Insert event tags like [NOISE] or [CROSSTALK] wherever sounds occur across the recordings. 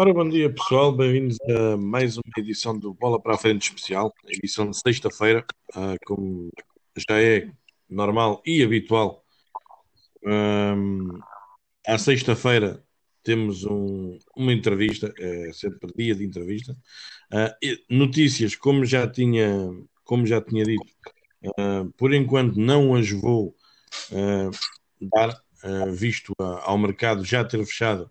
Ora, bom dia pessoal, bem-vindos a mais uma edição do Bola para a Frente Especial, edição de sexta-feira, uh, como já é normal e habitual. Um, à sexta-feira temos um, uma entrevista, é sempre dia de entrevista. Uh, notícias, como já tinha, como já tinha dito, uh, por enquanto não as vou dar, visto ao mercado já ter fechado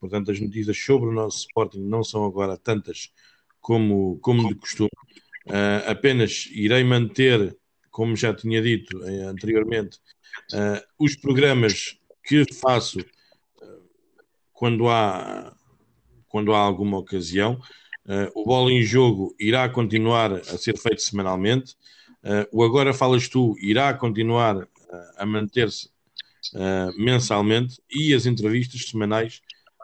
Portanto, as notícias sobre o nosso Sporting não são agora tantas como, como de costume. Uh, apenas irei manter, como já tinha dito uh, anteriormente, uh, os programas que faço quando, há, quando há alguma ocasião. o Bola em Jogo irá continuar a ser feito semanalmente. o Agora Falas Tu irá continuar a manter-se mensalmente e as entrevistas semanais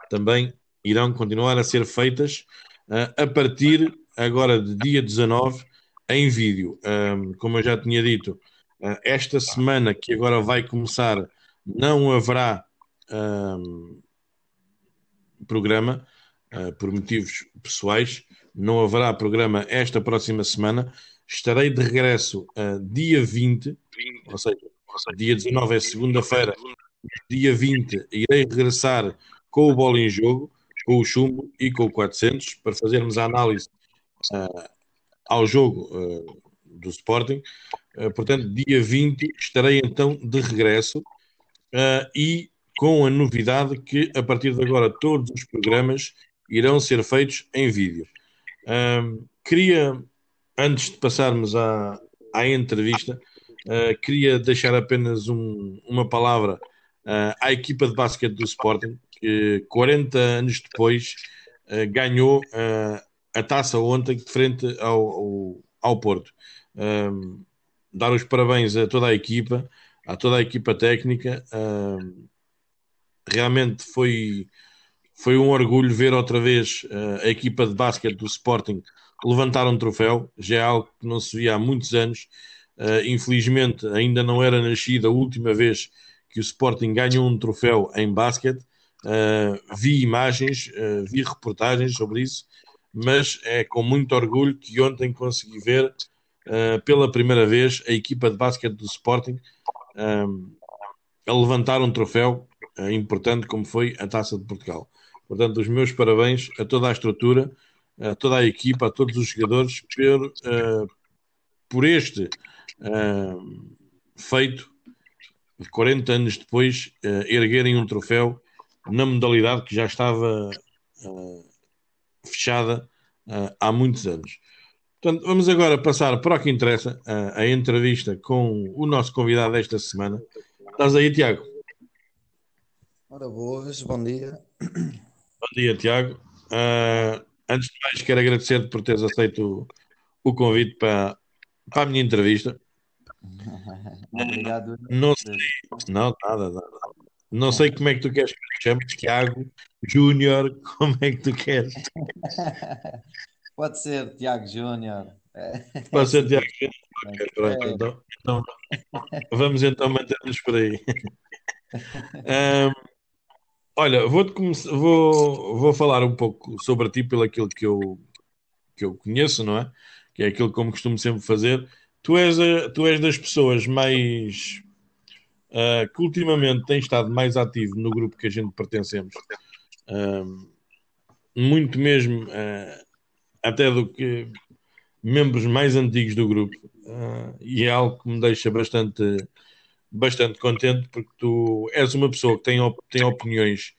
também irão continuar a ser feitas uh, a partir agora de dia 19 em vídeo. Um, como eu já tinha dito, uh, esta semana que agora vai começar, não haverá um, programa uh, por motivos pessoais. Não haverá programa esta próxima semana. Estarei de regresso dia 20, ou seja, dia 19 é segunda-feira, dia 20 irei regressar com o bola em jogo, com o chumbo e com o 400 para fazermos a análise uh, ao jogo uh, do Sporting. Uh, portanto, dia 20 estarei então de regresso e com a novidade que a partir de agora todos os programas irão ser feitos em vídeo. queria, antes de passarmos à, à entrevista, queria deixar apenas um, uma palavra à equipa de basquete do Sporting, que 40 anos depois uh, ganhou uh, a taça ontem frente ao, ao, ao Porto. Um, dar os parabéns a toda a equipa, a toda a equipa técnica. Um, realmente foi, foi um orgulho ver outra vez uh, a equipa de basquete do Sporting levantar um troféu, já é algo que não se via há muitos anos. Uh, infelizmente, ainda não era nascida a última vez que o Sporting ganhou um troféu em basquete. Uh, vi imagens, uh, vi reportagens sobre isso, mas é com muito orgulho que ontem consegui ver uh, pela primeira vez a equipa de basquete do Sporting a levantar um troféu importante como foi a Taça de Portugal. Portanto, os meus parabéns a toda a estrutura, a toda a equipa, a todos os jogadores por, por este feito de 40 anos depois erguerem um troféu na modalidade que já estava uh, fechada uh, há muitos anos. Portanto, vamos agora passar para o que interessa, uh, a entrevista com o nosso convidado desta semana. Estás aí, Tiago? Ora, boas, bom dia. Bom dia, Tiago. antes de mais, quero agradecer-te por teres aceito o, o convite para, para a minha entrevista. [LAUGHS] Obrigado. Não sei, não, nada, nada. Não sei como é que tu queres que te chames, Tiago, Júnior, [LAUGHS] como é que tu queres? [LAUGHS] Pode ser Tiago Júnior. Pode ser Tiago [LAUGHS] Júnior. Pronto, então, então, vamos então manter-nos por aí. Um, olha, vou, vou, vou falar um pouco sobre ti pelo aquilo que eu, que eu conheço, não é? Que é aquilo como costumo sempre fazer. Tu és, a, tu és das pessoas mais uh, que ultimamente tem estado mais ativo no grupo que a gente pertencemos, uh, muito mesmo uh, até do que membros mais antigos do grupo, e é algo que me deixa bastante, bastante contente porque tu és uma pessoa que tem, op tem opiniões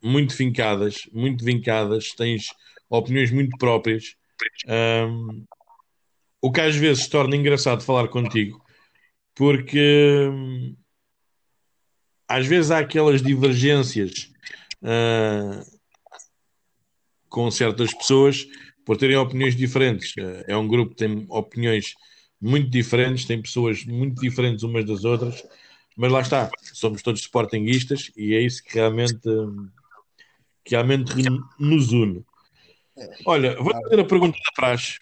muito fincadas, muito vincadas, tens opiniões muito próprias. Um, o que às vezes torna engraçado falar contigo, porque hum, às vezes há aquelas divergências uh, com certas pessoas por terem opiniões diferentes. Uh, é um grupo que tem opiniões muito diferentes, tem pessoas muito diferentes umas das outras, mas lá está, somos todos sportinguistas e é isso que realmente, que realmente nos une. Olha, vou fazer a pergunta da praxe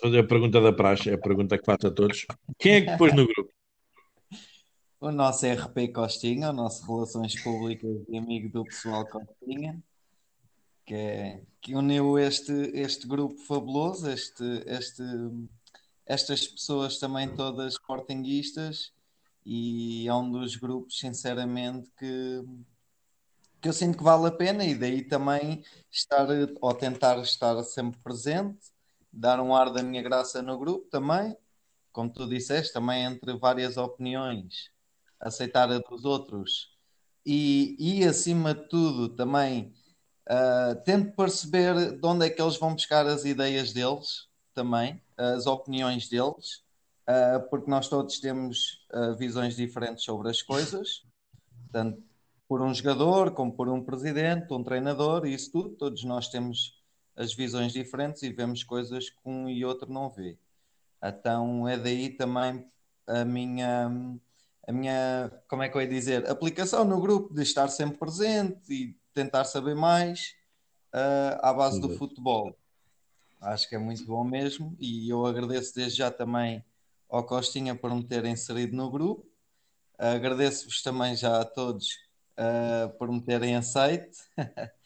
fazer a pergunta da praxe, é a pergunta que faço a todos. Quem é que pôs no grupo? [LAUGHS] o nosso RP Costinha, o nosso Relações Públicas e amigo do pessoal Costinha, que, é, que uniu este, este grupo fabuloso, este, este, estas pessoas também todas sportinguistas, e é um dos grupos, sinceramente, que, que eu sinto que vale a pena, e daí também estar, ou tentar estar sempre presente, dar um ar da minha graça no grupo também, como tu disseste, também entre várias opiniões aceitar a dos outros. E, e acima de tudo, também uh, tento perceber de onde é que eles vão buscar as ideias deles, também, as opiniões deles, uh, porque nós todos temos uh, visões diferentes sobre as coisas, tanto por um jogador, como por um presidente, um treinador, isso tudo, todos nós temos as visões diferentes e vemos coisas que um e outro não vê. Então é daí também a minha a minha, como é que eu ia dizer, aplicação no grupo de estar sempre presente e tentar saber mais uh, à base do futebol. Acho que é muito bom mesmo e eu agradeço desde já também ao Costinha por me ter inserido no grupo. Uh, Agradeço-vos também já a todos uh, por me terem aceito. [LAUGHS]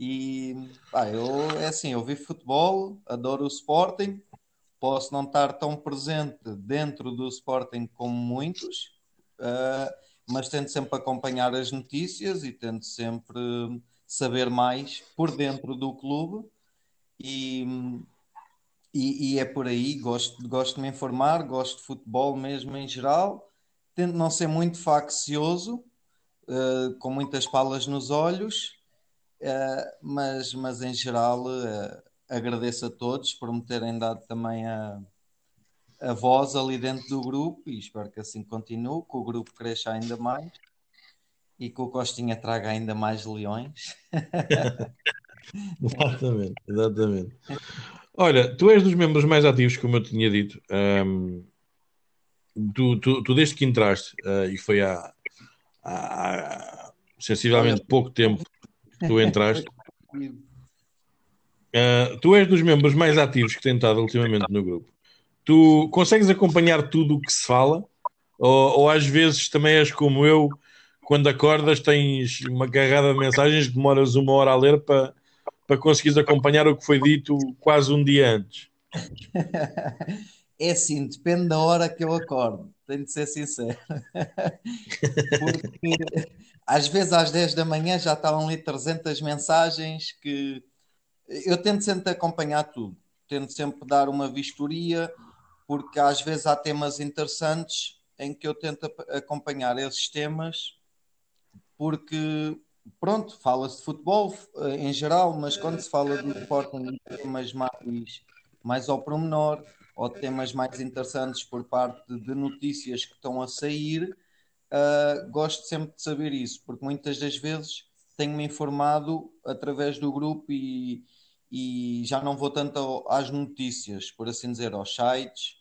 e pá, eu é assim, eu vi futebol, adoro o Sporting, posso não estar tão presente dentro do Sporting como muitos, uh, mas tento sempre acompanhar as notícias e tento sempre saber mais por dentro do clube. E, e, e, é por aí, gosto, gosto de me informar, gosto de futebol mesmo em geral, tento não ser muito faccioso, uh, com muitas palas nos olhos, mas, mas em geral uh, agradeço a todos por me terem dado também a, a voz ali dentro do grupo e espero que assim continue, que o grupo cresça ainda mais e que o Costinha traga ainda mais leões. [LAUGHS] exatamente, exatamente. Olha, tu és dos membros mais ativos, como eu tinha dito. Um, tu, tu, tu, desde que entraste, uh, e foi há, há sensivelmente pouco tempo tu entraste, [LAUGHS] uh, tu és dos membros mais ativos que tem estado ultimamente no grupo tu consegues acompanhar tudo o que se fala? Ou, ou, às vezes também és como eu, quando acordas tens uma carrada de mensagens que demoras uma hora a ler para, para conseguires acompanhar o que foi dito quase um dia antes? [LAUGHS] É assim, depende da hora que eu acordo, tenho de ser sincero. [LAUGHS] Porque às vezes às 10 da manhã já estavam ali 300 mensagens que eu tento sempre acompanhar tudo, tento sempre dar uma vistoria, porque às vezes há temas interessantes em que eu tento acompanhar esses temas, porque, pronto, fala-se de futebol eh, em geral, mas quando se fala de Sporting, temas mais, mais ao promenor, ou temas mais interessantes por parte de notícias que estão a sair, uh, gosto sempre de saber isso, porque muitas das vezes tenho-me informado através do grupo e, e já não vou tanto às notícias, por assim dizer, aos sites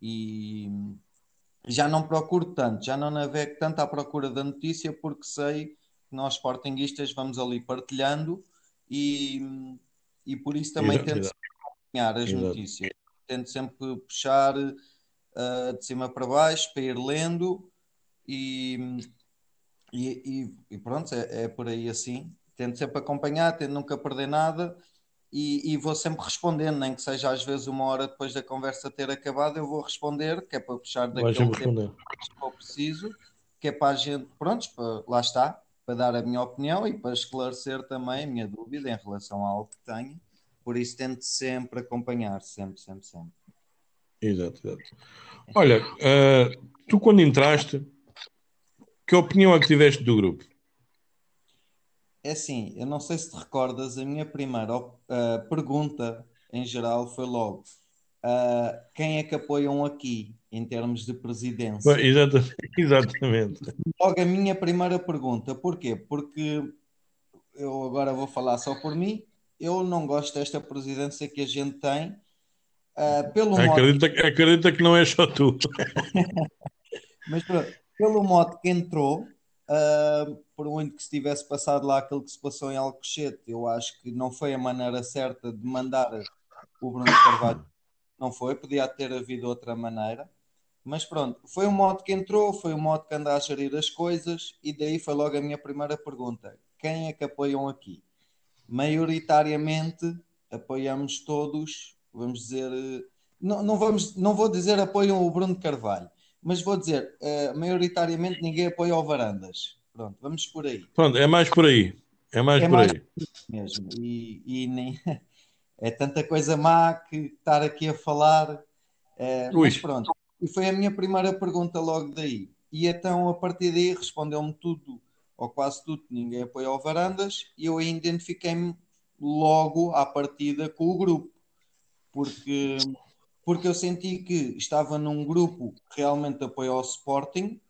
e já não procuro tanto, já não navego tanto à procura da notícia porque sei que nós sportinguistas vamos ali partilhando e, e por isso também exato, tento exato. acompanhar as exato. notícias. Tento sempre puxar uh, de cima para baixo para ir lendo e, e, e pronto, é, é, por aí assim. Tento sempre acompanhar, tento nunca perder nada e, e, vou sempre respondendo, nem que seja às vezes uma hora depois da conversa ter acabado, eu vou responder, que é para puxar daquele tempo que for preciso, que é para a gente, pronto, para, lá está, para dar a minha opinião e para esclarecer também a minha dúvida em relação a algo que tenho. Por isso tento sempre acompanhar, sempre, sempre, sempre. Exato, exato. Olha, uh, tu quando entraste, que opinião é que tiveste do grupo? É assim, eu não sei se te recordas, a minha primeira uh, pergunta em geral foi logo: uh, quem é que apoiam aqui em termos de presidência? Exatamente. [LAUGHS] exatamente. Logo a minha primeira pergunta, porquê? Porque eu agora vou falar só por mim, eu não gosto desta presidência que a gente tem. Uh, pelo acredita, modo... acredita que não é só tu. [LAUGHS] Mas pelo modo que entrou, Uh, por muito que se tivesse passado lá aquilo que se passou em Alcochete, eu acho que não foi a maneira certa de mandar o Bruno Carvalho. Não foi, podia ter havido outra maneira. Mas pronto, foi um modo que entrou, foi um modo que anda a gerir as coisas, e daí foi logo a minha primeira pergunta: quem é que apoiam aqui? Maioritariamente apoiamos todos, vamos dizer, não, não, vamos, não vou dizer apoiam o Bruno Carvalho, mas vou dizer, uh, maioritariamente ninguém apoia o Varandas. Pronto, vamos por aí. Pronto, é mais por aí. É mais é por mais aí. Mesmo. E, e nem, [LAUGHS] é tanta coisa má que estar aqui a falar. É, mas pronto. E foi a minha primeira pergunta logo daí. E então, a partir daí, respondeu-me tudo, ou quase tudo, ninguém apoia o Varandas, e eu identifiquei-me logo à partida com o grupo. Porque porque eu senti que estava num grupo que realmente apoia o Sporting,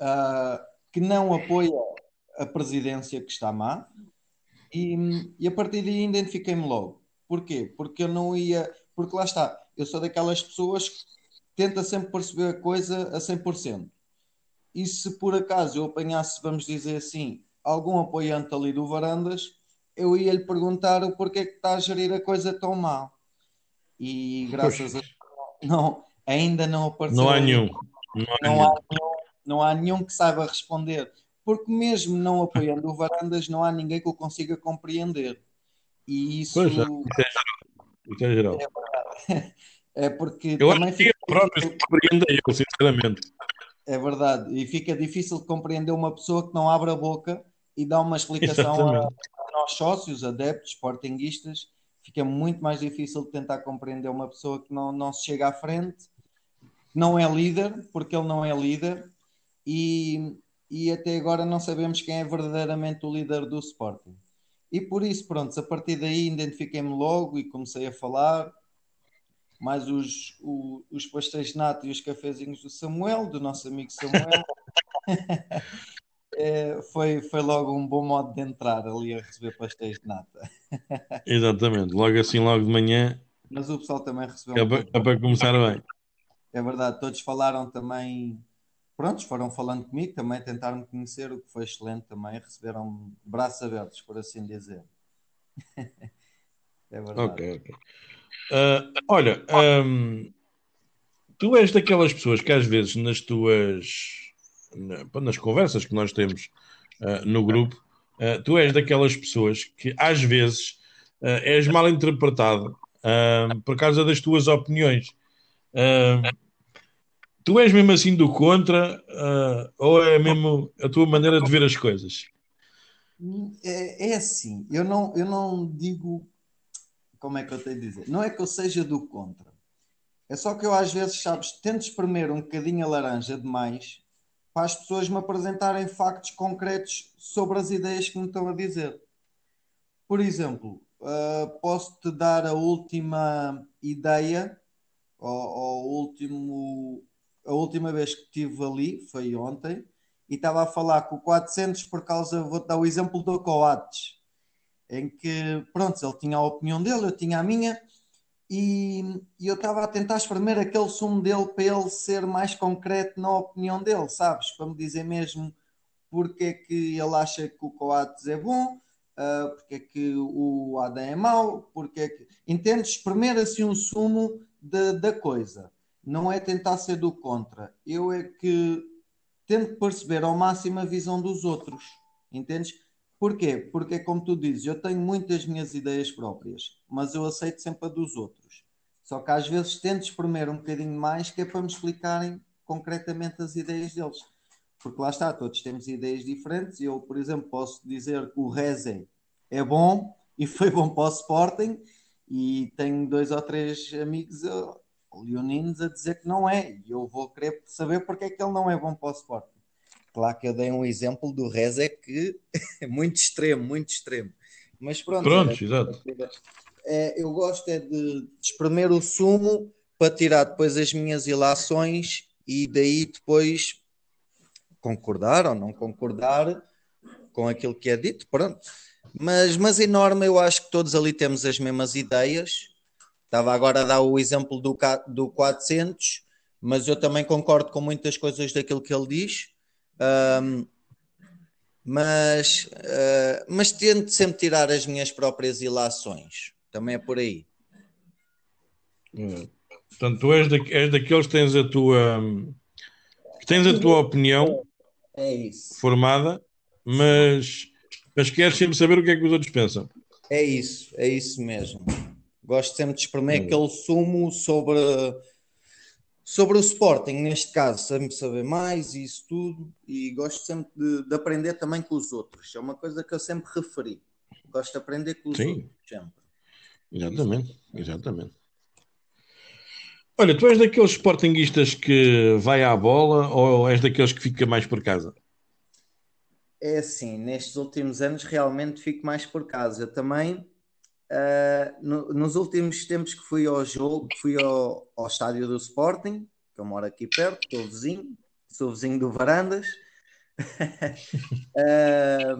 uh, que não apoia a presidência que está má, e, e a partir daí identifiquei-me logo. Porquê? Porque eu não ia. Porque lá está, eu sou daquelas pessoas que tenta sempre perceber a coisa a 100%. E se por acaso eu apanhasse, vamos dizer assim, algum apoiante ali do Varandas, eu ia lhe perguntar o porquê que está a gerir a coisa tão mal e graças Poxa. a não, ainda não apareceu. Não há nenhum. Não há, não, nenhum. Há nenhum, não há nenhum que saiba responder, porque mesmo não apoiando o Varandas, não há ninguém que o consiga compreender. E isso. Pois é, isso é geral. É, [LAUGHS] é porque eu também acho que fica... próprio compreender, eu, sinceramente. É verdade, e fica difícil de compreender uma pessoa que não abre a boca e dá uma explicação a, a, nós sócios, adeptos, sportinguistas, fica muito mais difícil de tentar compreender uma pessoa que não, não se chega à frente, não é líder, porque ele não é líder, e, e até agora não sabemos quem é verdadeiramente o líder do Sporting. E por isso, pronto, a partir daí identifiquei-me logo e comecei a falar, mais os, os, os pastéis de nata e os cafezinhos do Samuel, do nosso amigo Samuel. [LAUGHS] é, foi, foi logo um bom modo de entrar ali a receber pastéis de nata. [LAUGHS] Exatamente, logo assim, logo de manhã. Mas o pessoal também recebeu. É, um para, é para começar bem. É verdade, todos falaram também. Prontos, foram falando comigo, também tentaram conhecer, o que foi excelente também. Receberam braços abertos, por assim dizer. [LAUGHS] é verdade. Ok, ok. Uh, olha, um, tu és daquelas pessoas que às vezes nas tuas nas conversas que nós temos uh, no grupo, uh, tu és daquelas pessoas que às vezes uh, és mal interpretado por causa das tuas opiniões. tu és mesmo assim do contra ou é mesmo a tua maneira de ver as coisas? É, é assim, eu não, eu não digo como é que eu tenho a dizer, não é que eu seja do contra. É só que eu às vezes, sabes, tento espremer um bocadinho a laranja demais para as pessoas me apresentarem factos concretos sobre as ideias que me estão a dizer. Por exemplo, uh, posso-te dar a última ideia, ou, ou último, a última vez que estive ali, foi ontem, e estava a falar com o 400 por causa, vou-te dar o exemplo do Coates, em que, pronto, ele tinha a opinião dele, eu tinha a minha, e, e eu estava a tentar espremer aquele sumo dele para ele ser mais concreto na opinião dele, sabes? Para me dizer mesmo porque é que ele acha que o Coates é bom, uh, porque é que o Adam é mau, porque é que. Entendes? Espremer assim um sumo de, da coisa. Não é tentar ser do contra. Eu é que tento perceber ao máximo a visão dos outros. Entendes? Porquê? Porque, como tu dizes, eu tenho muitas minhas ideias próprias, mas eu aceito sempre a dos outros. Só que às vezes tento espremer um bocadinho mais, que é para me explicarem concretamente as ideias deles. Porque lá está, todos temos ideias diferentes. Eu, por exemplo, posso dizer que o Reze é bom e foi bom para o Sporting, e tenho dois ou três amigos uh, leoninos a dizer que não é, e eu vou querer saber porque é que ele não é bom para o Sporting. Claro que eu dei um exemplo do Reza que [LAUGHS] é muito extremo, muito extremo. Mas pronto. Pronto, é, exato. É, eu gosto é de espremer o sumo para tirar depois as minhas ilações e daí depois concordar ou não concordar com aquilo que é dito, pronto. Mas, mas enorme, eu acho que todos ali temos as mesmas ideias. Estava agora a dar o exemplo do, do 400, mas eu também concordo com muitas coisas daquilo que ele diz. Um, mas, uh, mas tento sempre tirar as minhas próprias ilações. Também é por aí. Hum. Portanto, tu és, da, és daqueles que tens a tua que tens a tua opinião É formada, mas, mas queres sempre saber o que é que os outros pensam. É isso, é isso mesmo. Gosto sempre de espremer aquele sumo sobre, sobre o Sporting, neste caso, sempre saber mais e isso tudo, e gosto sempre de, de aprender também com os outros. É uma coisa que eu sempre referi. Gosto de aprender com os Sim. outros, sempre. Exatamente, exatamente. Olha, tu és daqueles sportinguistas que vai à bola ou és daqueles que fica mais por casa? É assim, nestes últimos anos realmente fico mais por casa. Eu também, ah, no- nos últimos tempos que fui ao jogo, fui ao, ao estádio do Sporting, que eu moro aqui perto, estou vizinho, sou vizinho do Varandas. [LAUGHS] Ah,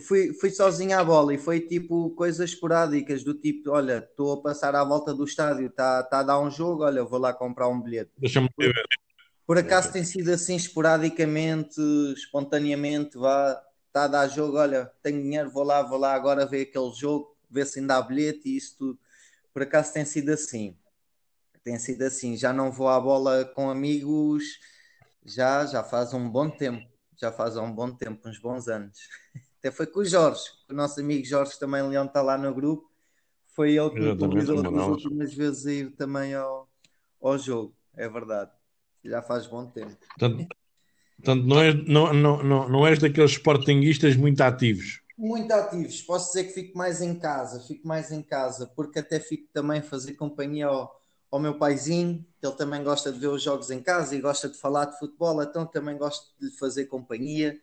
fui, fui sozinho à bola e foi tipo coisas esporádicas, do tipo, olha, estou a passar à volta do estádio, está tá a dar um jogo, olha, vou lá comprar um bilhete. Deixa-me ver. Por acaso tem sido assim esporadicamente, espontaneamente, vá, está a dar jogo, olha, tenho dinheiro, vou lá, vou lá agora ver aquele jogo, ver se ainda há bilhete e isso tudo. Por acaso tem sido assim. Tem sido assim, já não vou à bola com amigos, já, já faz um bom tempo, já faz um bom tempo, uns bons anos. [LAUGHS] Até foi com o Jorge, o nosso amigo Jorge também Leão está lá no grupo, foi ele que me convidou das últimas vezes a ir também ao, ao jogo, é verdade. Já faz bom tempo. Portanto, portanto, não, és, não, não, não, não és daqueles sportinguistas muito ativos. Muito ativos, posso dizer que fico mais em casa, fico mais em casa, porque até fico também a fazer companhia ao, ao meu paizinho, que ele também gosta de ver os jogos em casa e gosta de falar de futebol, então também gosto de lhe fazer companhia.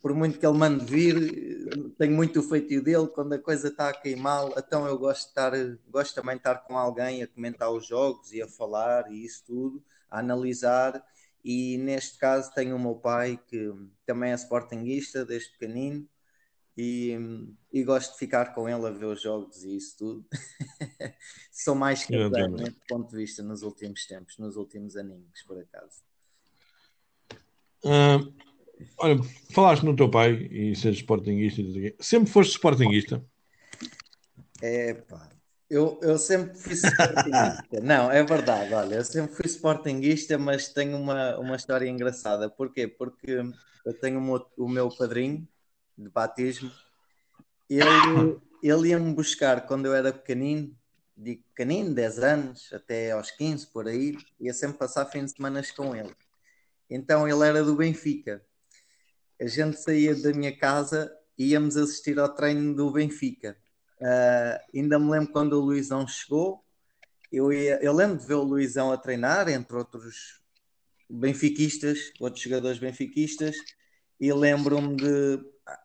Por muito que ele mande vir, tenho muito o feitio dele quando a coisa está a queimar, então eu gosto de estar, gosto também de estar com alguém a comentar os jogos e a falar e isso tudo, a analisar. E neste caso tenho o meu pai que também é sportinguista desde pequenino e, e gosto de ficar com ele a ver os jogos e isso tudo. [LAUGHS] Sou mais caseiro Exatamente. nesse ponto de vista nos últimos tempos, nos últimos aninhos, por acaso. Ah, olha, falaste no teu pai e seres sportinguista. Sempre foste sportinguista. É pá, eu, eu sempre fui sportinguista. Não, é verdade, olha, eu sempre fui sportinguista, mas tenho uma, uma história engraçada. Porquê? Porque eu tenho o meu, o meu padrinho de batismo, ele, ele ia-me buscar quando eu era pequenino, digo pequenino, 10 anos, até aos 15, por aí, ia sempre passar fim de semana com ele. Então ele era do Benfica. A gente saía da minha casa e íamos assistir ao treino do Benfica. Uh, ainda me lembro quando o Luizão chegou. Eu, ia, eu lembro de ver o Luizão a treinar, entre outros benfiquistas, outros jogadores benfiquistas, e lembro-me de.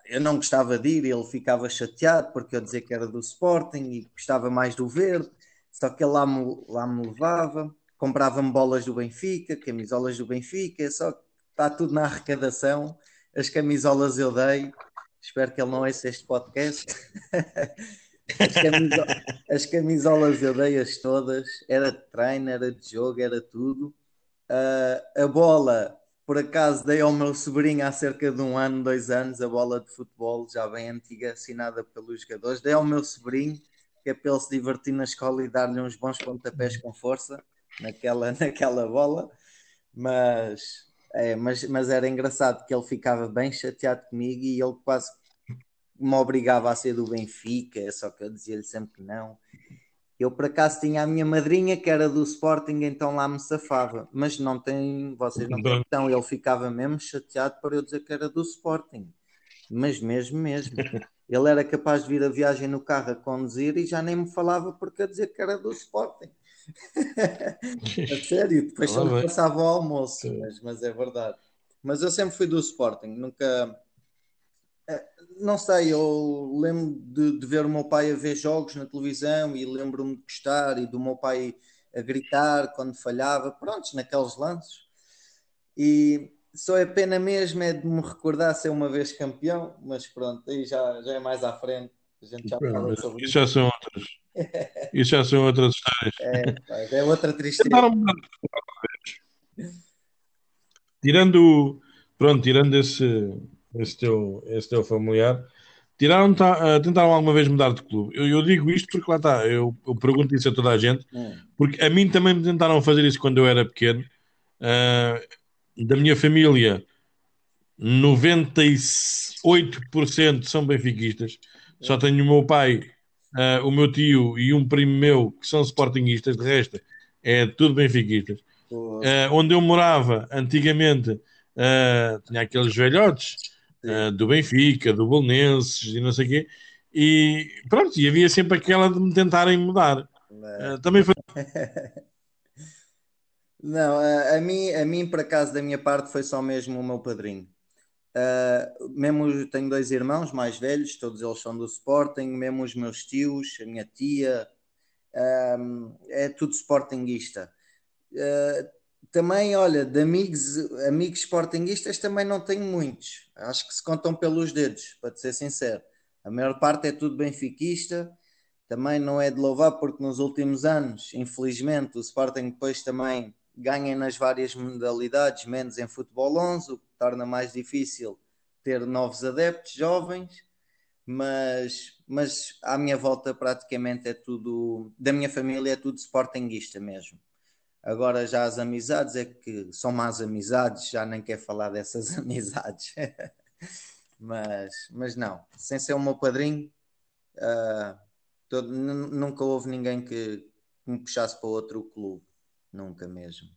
Eu não gostava de ir, ele ficava chateado porque eu dizia que era do Sporting e gostava mais do verde, só que ele lá me, lá me levava, comprava-me bolas do Benfica, camisolas do Benfica, só que está tudo na arrecadação. As camisolas eu dei, espero que ele não ouça este podcast. As, camiso as, camisolas eu dei-as todas, era de treino, era de jogo, era tudo. Uh, a bola, por acaso, dei ao meu sobrinho há cerca de um ano, dois anos, a bola de futebol, já bem antiga, assinada pelos jogadores. Dei ao meu sobrinho, que é para ele se divertir na escola e dar-lhe uns bons pontapés com força naquela, [LAUGHS] naquela bola. Mas, é, mas, mas era engraçado que ele ficava bem chateado comigo e ele quase me obrigava a ser do Benfica, só que eu dizia-lhe sempre que não. Eu por acaso tinha a minha madrinha que era do Sporting, então lá me safava, mas não tem, vocês não têm então ele ficava mesmo chateado por eu dizer que era do Sporting, mas mesmo, mesmo. Ele era capaz de vir a viagem no carro a conduzir e já nem me falava porque eu dizia que era do Sporting. A sério, depois só me passava o almoço, mas, mas é verdade. Mas eu sempre fui do Sporting, nunca não sei, eu lembro de, de, ver o meu pai a ver jogos na televisão e lembro-me de gostar e do meu pai a gritar quando falhava, prontos, naqueles lances. E só é pena mesmo é de me recordar ser uma vez campeão, mas pronto, aí já, já é mais à frente. A gente já fala sobre isso. Já são outras. [LAUGHS] Isso já são outras histórias. É, é outra tristeza. Tirando, pronto, tirando esse, esse teu, esse teu familiar. Tiraram, uh, tentaram alguma vez mudar de clube. Eu, eu digo isto porque lá está, eu, eu, pergunto isso a toda a gente, hum. porque a mim também me tentaram fazer isso quando eu era pequeno. Uh, da minha família, 98% são benfiquistas. Só tenho o meu pai, uh, o meu tio e um primo meu que são sportinguistas. De resto, é tudo benfiquistas. Uh, onde eu morava antigamente, uh, tinha aqueles velhotes do Benfica, do Bolonenses e não sei o quê. E pronto, e havia sempre aquela de me tentarem mudar. também foi. [LAUGHS] Não, a, a, mim, a mim, por acaso, da minha parte, foi só mesmo o meu padrinho. Uh, mesmo tenho dois irmãos mais velhos, todos eles são do Sporting, mesmo os meus tios, a minha tia, uh, é tudo Sportingista. Uh, também, olha, de amigos, amigos Sportingistas também não tenho muitos. Acho que se contam pelos dedos, para te ser sincero. A maior parte é tudo benfiquista. Também não é de louvar porque nos últimos anos, infelizmente, o Sporting depois também ganha nas várias modalidades, menos em futebol 11, o torna mais difícil ter novos adeptos jovens, mas, mas à minha volta praticamente é tudo, da minha família é tudo sportinguista mesmo. Agora já as amizades é que são más amizades, já nem quer falar dessas [LAUGHS] amizades. mas, mas não, sem ser o meu padrinho, uh, todo, nunca houve ninguém que me puxasse para outro clube, nunca mesmo.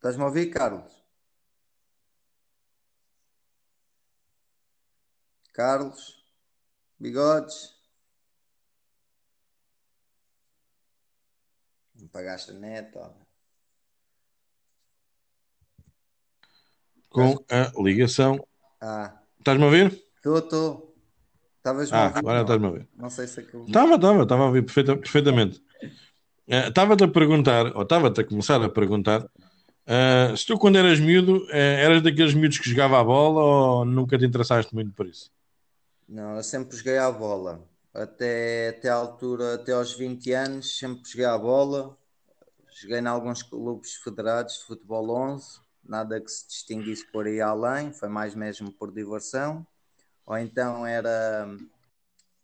Estás-me a ouvir, Carlos? Carlos? Bigodes? Não pagaste a net, ó. Com a ligação. Ah. Estás-me a ouvir? Estou, estou. Estavas-me ah, a ouvir? agora estás-me a ouvir. Não sei se aquilo. Estava, estava, estava a ouvir perfeita, perfeitamente. Eh, estava-te a perguntar, ou estava-te a começar a perguntar, uh, se tu quando eras miúdo, uh, eras daqueles miúdos que jogava a bola ou nunca te interessaste muito por isso? Não, eu sempre joguei a bola. Até, até a altura, até aos 20 anos, sempre joguei a bola. Joguei em alguns clubes federados de futebol 11, nada que se distinguisse por aí além, foi mais mesmo por diversão. Ou então era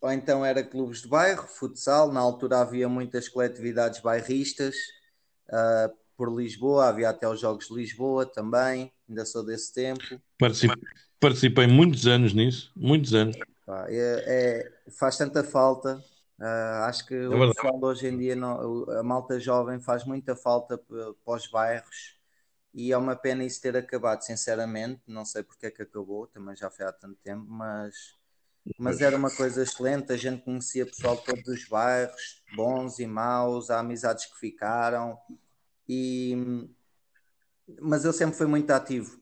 ou então era clubes de bairro, futsal. Na altura havia muitas coletividades bairristas uh, por Lisboa, havia até os Jogos de Lisboa também, ainda sou desse tempo. Participei, participei muitos anos nisso, muitos anos. É, é, faz tanta falta. Uh, acho que é o pessoal hoje em dia, não, a malta jovem, faz muita falta para os bairros e é uma pena isso ter acabado, sinceramente. Não sei porque é que acabou, também já foi há tanto tempo, mas mas era uma coisa excelente. A gente conhecia pessoal de todos os bairros, bons e maus, há amizades que ficaram. E... Mas eu sempre fui muito ativo.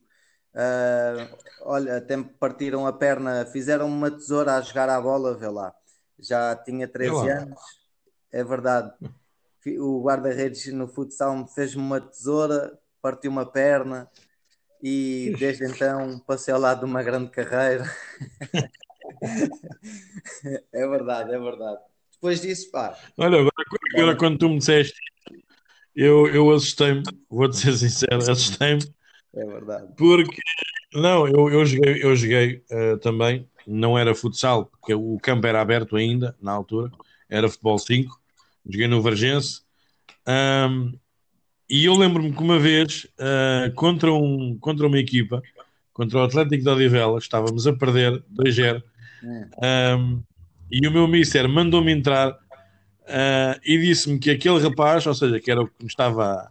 Uh, olha, até me partiram a perna, fizeram uma tesoura a jogar à bola, vê lá. Já tinha 13 anos, é verdade. O guarda-redes no futsal me fez-me uma tesoura, partiu uma perna e desde então passei ao lado de uma grande carreira. [LAUGHS] é verdade, é verdade. Depois disso, pá. Olha, agora, agora quando tu me disseste, eu, eu assustei-me, vou-te ser sincero, [LAUGHS] assustei-me. É verdade. Porque, não, eu, eu joguei, eu joguei uh, também, não era futsal, porque o campo era aberto ainda, na altura, era futebol 5, joguei no Vargense. Um, e eu lembro-me que uma vez, uh, contra, um, contra uma equipa, contra o Atlético de Odivelas, estávamos a perder 2-0 um, e o meu mister mandou-me entrar uh, e disse-me que aquele rapaz, ou seja, que era o que me estava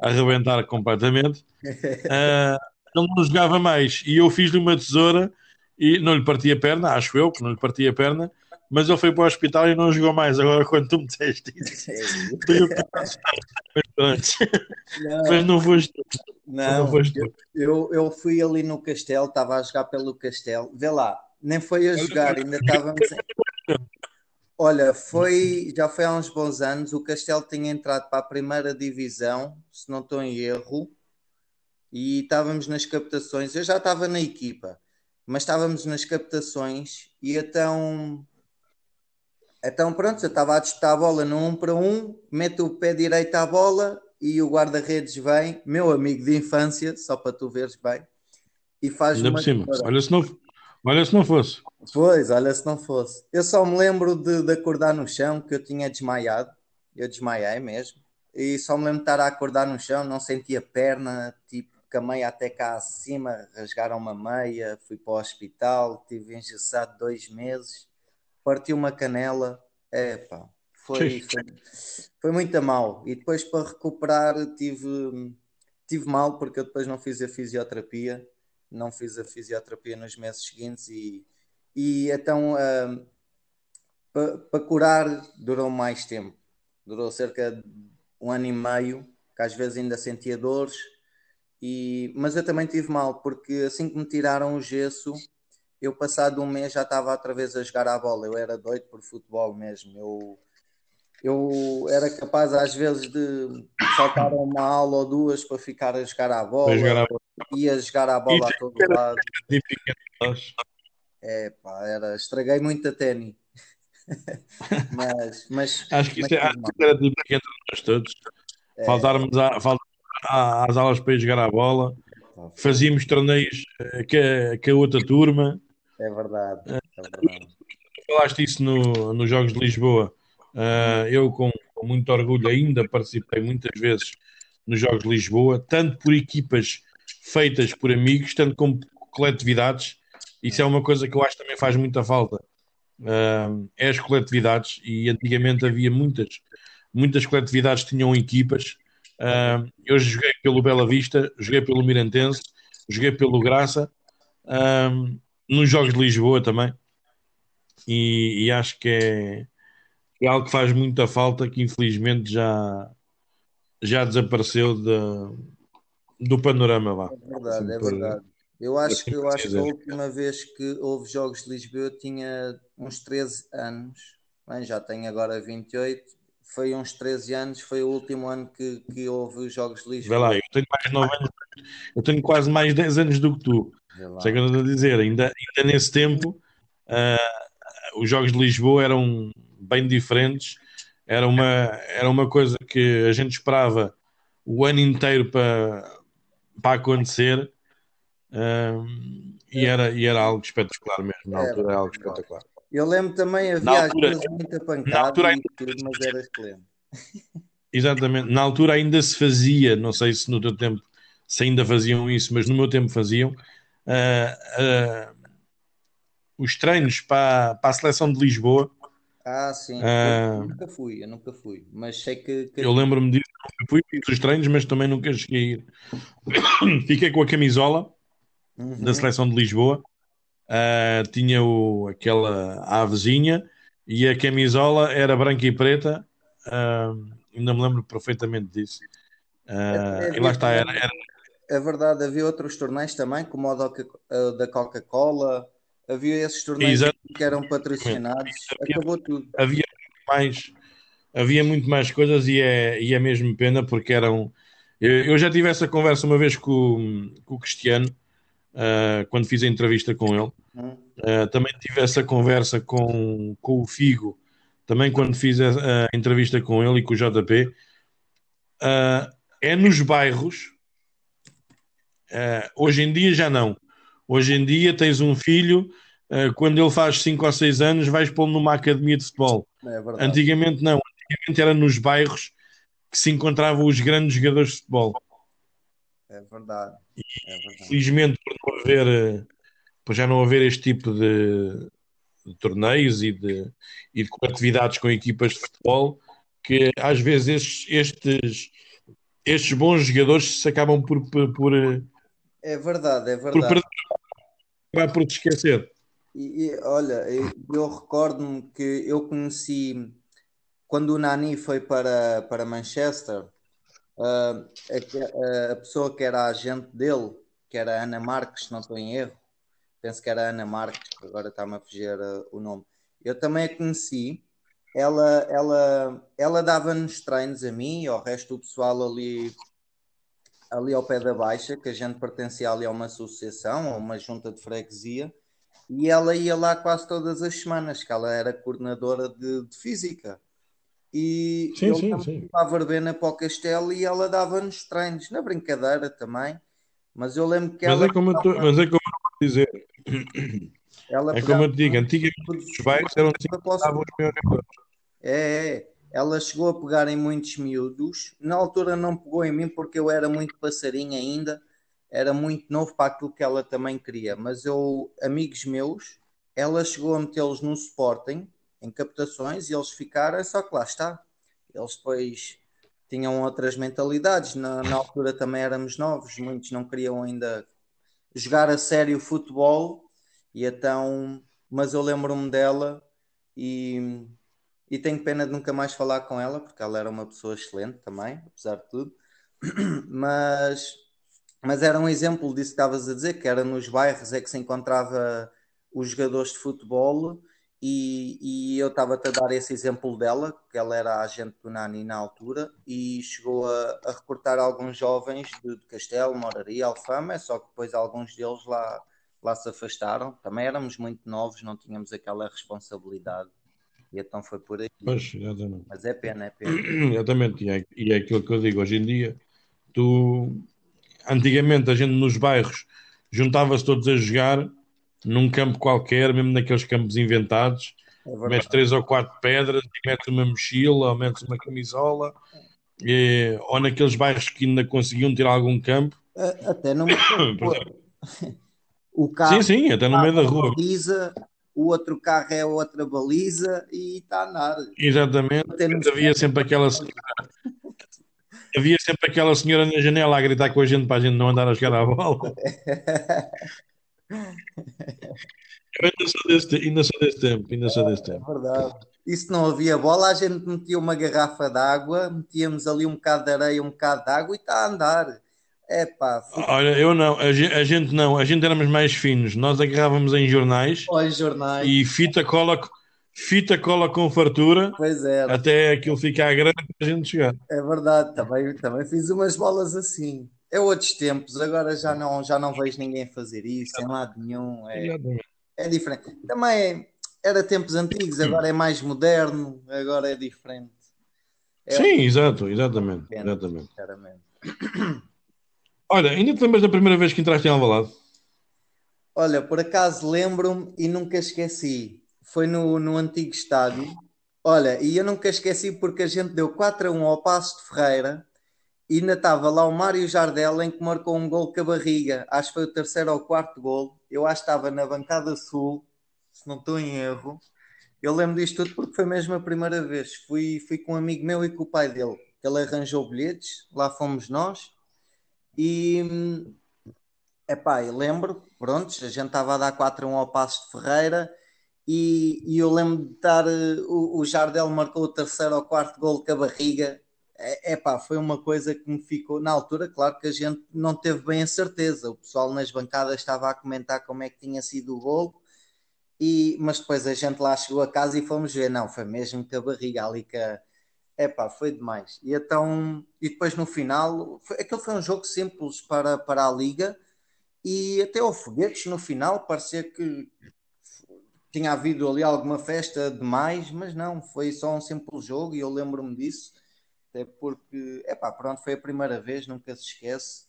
a arrebentar completamente, uh, [LAUGHS] ele não jogava mais. E eu fiz-lhe uma tesoura e não lhe parti a perna, acho eu que não lhe parti a perna, mas ele foi para o hospital e não jogou mais. Agora, quando tu me disseste isso, [LAUGHS] [LAUGHS] mas não foste. Não, não foste. Eu, eu fui ali no Castelo, estava a jogar pelo Castelo. Vê lá, nem foi a jogar, ainda estávamos. Olha, foi, já foi há uns bons anos, o Castelo tinha entrado para a primeira divisão, se não estou em erro, e estávamos nas captações, eu já estava na equipa, mas estávamos nas captações e então então pronto, eu estava a disputar a bola no 1 um para 1, um, meto o pé direito à bola e o guarda-redes vem, meu amigo de infância, só para tu veres bem, e faz Ainda uma por cima. Olha se, não, olha se não fosse. Pois, olha, se não fosse. Eu só me lembro de, de acordar no chão, que eu tinha desmaiado. Eu desmaiei mesmo. E só me lembro de estar a acordar no chão, não sentia perna, tipo, camei até cá acima, rasgaram uma meia, fui para o hospital, tive engessado dois meses, parti uma canela. É, pá, foi, foi, foi muito mal. E depois para recuperar tive, tive mal, porque eu depois não fiz a fisioterapia, não fiz a fisioterapia nos meses seguintes e e então uh, para pa curar durou mais tempo, durou cerca de um ano e meio, que às vezes ainda sentia dores, e, mas eu também tive mal, porque assim que me tiraram o gesso, eu passado um mês já estava outra vez a jogar a bola, eu era doido por futebol mesmo, eu, eu era capaz às vezes de faltar uma aula ou duas para ficar a jogar a bola, jogar a bola. ia jogar a bola a todo lado. É, pá, era, estraguei muito a ténis. [LAUGHS] mas, mas, acho que isso, é, acho que era que entre nós todos. É. Faltarmos a, faltar às aulas para ir jogar a bola, fazíamos torneios eh, com a, com a outra turma. É verdade. É verdade. Falaste isso no, nos Jogos de Lisboa. Uh, eu, com, com, muito orgulho, ainda participei muitas vezes nos Jogos de Lisboa, tanto por equipas feitas por amigos, tanto como coletividades. Isso é uma coisa que eu acho que também faz muita falta. Uh, é as coletividades, e antigamente havia muitas, muitas coletividades que tinham equipas. Uh, eu joguei pelo Bela Vista, joguei pelo Mirantense, joguei pelo Graça, uh, nos Jogos de Lisboa também. E, e acho que é, é, algo que faz muita falta, que infelizmente já, já desapareceu de, do panorama. Lá. É verdade, é verdade. Eu acho, que, eu acho que a última vez que houve Jogos de Lisboa eu tinha uns 13 anos, Bem, já tenho agora 28, foi uns 13 anos, foi o último ano que, que houve os Jogos de Lisboa. Vê lá, eu tenho mais 9 anos, eu tenho quase mais 10 anos do que tu. Sei que eu estou a dizer, ainda, ainda nesse tempo uh, os Jogos de Lisboa eram bem diferentes, era uma, era uma coisa que a gente esperava o ano inteiro para, para acontecer e, era, e era algo espetacular mesmo, na é, altura era algo espetacular. Eu lembro também, havia altura, às vezes muita pancada altura, e tudo, mas era excelente. Exatamente, na altura ainda se fazia, não sei se no teu tempo se ainda faziam isso, mas no meu tempo faziam, uh, uh, os treinos para, para a seleção de Lisboa. Ah, sim, eu nunca fui, eu nunca fui, mas sei que. que... Eu lembro-me disso, fui os treinos, mas também nunca cheguei a [COUGHS] ir. Fiquei com a camisola uhum. da seleção de Lisboa. Uh, tinha o, aquela avezinha e a camisola era branca e preta. Uh, ainda me lembro perfeitamente disso. Uh, é, é, e lá está, era, era, É verdade, havia outros torneios também, como o da Coca-Cola. Havia esses torneios que eram patrocinados. Havia, Acabou tudo. Havia mais, havia muito mais coisas e é, e é mesmo pena porque eram. Eu, eu já tive essa conversa uma vez com, com o Cristiano uh, quando fiz a entrevista com ele. Uh, também tive essa conversa com, com o Figo, também quando fiz a, a entrevista com ele e com o JP. Uh, ah, é nos bairros, hoje em dia já não. Hoje em dia tens um filho, quando ele faz 5 ou 6 anos, vais pô-lo numa academia de futebol. É Antigamente não, antigamente era nos bairros que se encontravam os grandes jogadores de futebol. É verdade. É verdade. Felizmente, por não haver, por já não haver este tipo de, de torneios e de, e de coletividades com equipas de futebol, que às vezes estes, estes, estes bons jogadores se acabam por. por, por é verdade, é verdade. Por, por te esquecer. E, e, olha, eu recordo-me que eu conheci quando o Nani foi para, para Manchester Uh, a, a, pessoa que era a agente dele, que era a Ana Marques, não estou em erro, penso que era a Ana Marques, agora está-me a fugir uh, o nome. Eu também a conheci. Ela, ela, ela dava-nos treinos a mim e ao resto do pessoal ali, ali ao pé da Baixa, que a gente pertencia ali a uma associação, a uma junta de freguesia, e ela ia lá quase todas as semanas, que ela era coordenadora de, de física. E sim, ele sim, sim. a verbena para o castelo e ela dava-nos treinos, na brincadeira também, Mas eu lembro que Mas ela. é como eu, tô, mas é como eu dizer. ela É como eu te digo, antigamente os bairros eram assim que estavam os maiores. É, é. Ela chegou a pegar em muitos miúdos. Na altura não pegou em mim porque eu era muito passarinho ainda. Era muito novo para aquilo que ela também queria. Mas eu, amigos meus, ela chegou a metê-los no Sporting, em captações, e eles ficaram, só que lá está. Eles depois tinham outras mentalidades. Na, na altura também éramos novos, muitos não queriam ainda jogar a sério futebol. E então, mas eu lembro-me dela e e tenho pena de nunca mais falar com ela, porque ela era uma pessoa excelente também, apesar de tudo. [CLEARS THROAT] Mas, mas era um exemplo disso que estavas a dizer, que era nos bairros é que se encontrava os jogadores de futebol e, e eu estava-te a dar esse exemplo dela, que ela era agente do Nani na altura e chegou a, a recrutar alguns jovens de, de Castelo, Moraria, Alfama, só que depois alguns deles lá, lá se afastaram. Também éramos muito novos, não tínhamos aquela responsabilidade. E então foi por aí. Pois, exatamente. Mas é pena, é pena. [CLEARS THROAT] Exatamente, e é, e é aquilo que eu digo hoje em dia. Tu, antigamente, a gente nos bairros juntava-se todos a jogar num campo qualquer, mesmo naqueles campos inventados. É Metes três ou quatro pedras e metes uma mochila ou metes uma camisola. E- ou naqueles bairros que ainda conseguiam ter algum campo. Até no meio da rua. [COUGHS] O carro Sim, sim, até no meio da rua. baliza, o outro carro é outra baliza e está a andar. Exatamente. Havia sempre aquela senhora. Havia sempre aquela senhora na janela a gritar com a gente para a gente não andar a jogar à bola. Eu [LAUGHS] ainda sou desse, ainda sou desse tempo, ainda sou desse É tempo. verdade. E se não havia bola, a gente metia uma garrafa de água, metíamos ali um bocado de areia, um bocado de água e está a andar. É pá, Olha, eu não, a gente, a gente não, a gente éramos mais finos. Nós agarrávamos em jornais olha jornais. e fita cola, fita cola com fartura Pois era. até aquilo ficar grande para a gente chegar. É verdade, também, também fiz umas bolas assim. É outros tempos, agora já não, já não vejo ninguém fazer isso em lado nenhum. É, é diferente. Também era tempos antigos, agora é mais moderno, agora é diferente. É Sim, exato, exatamente, exatamente. Olha, ainda te lembras da primeira vez que entraste em Alvalade? Olha, por acaso lembro-me e nunca esqueci. Foi no, no antigo estádio. Olha, e eu nunca esqueci porque a gente deu 4 a 1 ao Passo de Ferreira e ainda estava lá o Mário Jardel em que marcou um gol com a barriga. Acho que foi o terceiro ou quarto gol. Eu acho que estava na bancada sul, se não estou em erro. Eu lembro disto tudo porque foi mesmo a primeira vez. Fui, fui com um amigo meu e com o pai dele. Ele arranjou bilhetes, lá fomos nós. E Epá, eu lembro, pronto, a gente estava a dar 4 a 1 ao Passo de Ferreira e, e eu lembro de estar, eh, o, o Jardel marcou o terceiro ou quarto gol com a barriga. É, epá, foi uma coisa que me ficou, na altura, claro que a gente não teve bem a certeza, o pessoal nas bancadas estava a comentar como é que tinha sido o gol, e, mas depois a gente lá chegou a casa e fomos ver, não, foi mesmo com a barriga ali que Epá, foi demais. E então, e depois no final, foi, aquele foi um jogo simples para, para a Liga, e até houve foguetes no final, parecia que tinha havido ali alguma festa demais, mas não, foi só um simples jogo e eu lembro-me disso, até porque, epá, pronto, foi a primeira vez, nunca se esquece.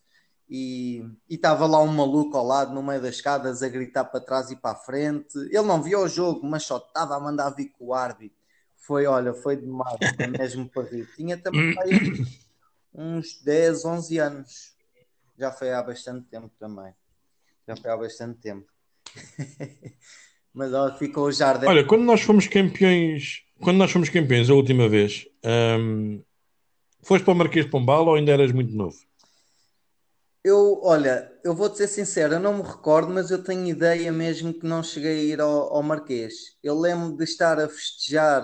E e estava lá um maluco ao lado, no meio das escadas, a gritar para trás e para a frente. Ele não via o jogo, mas só estava a mandar vir com o árbitro. Foi, olha, foi demais, foi mesmo para rir. Tinha também aí uns 10, 11 anos. Já foi há bastante tempo também. Já foi há bastante tempo. [LAUGHS] Mas ó, ficou o Jardel. Olha, quando nós fomos campeões, quando nós fomos campeões a última vez, hum, foste para o Marquês de Pombal ou ainda eras muito novo? Eu, olha, eu vou-te ser sincero, eu não me recordo, mas eu tenho ideia mesmo que não cheguei a ir ao, ao Marquês. Eu lembro de estar a festejar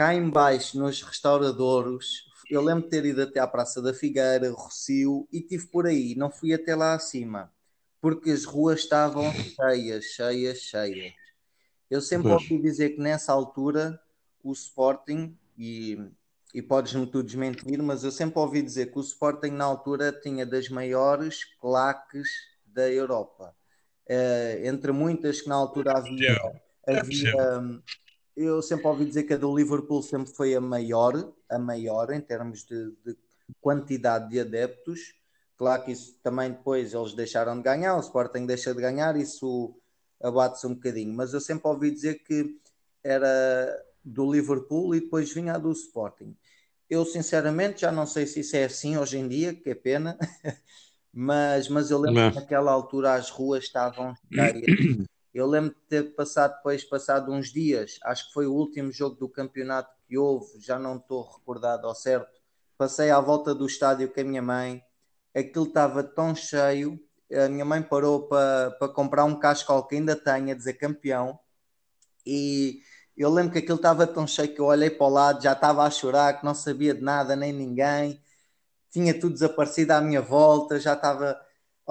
cá em baixo nos restauradouros. Eu lembro de ter ido até à Praça da Figueira, Rocio, e tive por aí, não fui até lá acima, porque as ruas estavam cheias, cheias, cheias. Eu sempre Pois. ouvi dizer que nessa altura o Sporting, e, e podes-me tu desmentir, mas eu sempre ouvi dizer que o Sporting na altura tinha das maiores claques da Europa. Eh, entre muitas que na altura havia, havia eu sempre ouvi dizer que a do Liverpool sempre foi a maior, a maior em termos de, de quantidade de adeptos. Claro que isso também depois eles deixaram de ganhar, o Sporting deixa de ganhar, isso abate-se um bocadinho. Mas eu sempre ouvi dizer que era do Liverpool e depois vinha a do Sporting. Eu sinceramente já não sei se isso é assim hoje em dia, que é pena, [LAUGHS] mas, mas eu lembro não. que naquela altura as ruas estavam [CLEARS THROAT] cheias. Eu lembro de ter passado depois, passado uns dias, acho que foi o último jogo do campeonato que houve, já não estou recordado ao certo. Passei à volta do estádio com a minha mãe, aquilo estava tão cheio, a minha mãe parou para, comprar um cascal que ainda tem, a dizer campeão, e eu lembro que aquilo estava tão cheio que eu olhei para o lado, já estava a chorar, que não sabia de nada nem ninguém, tinha tudo desaparecido à minha volta, já estava.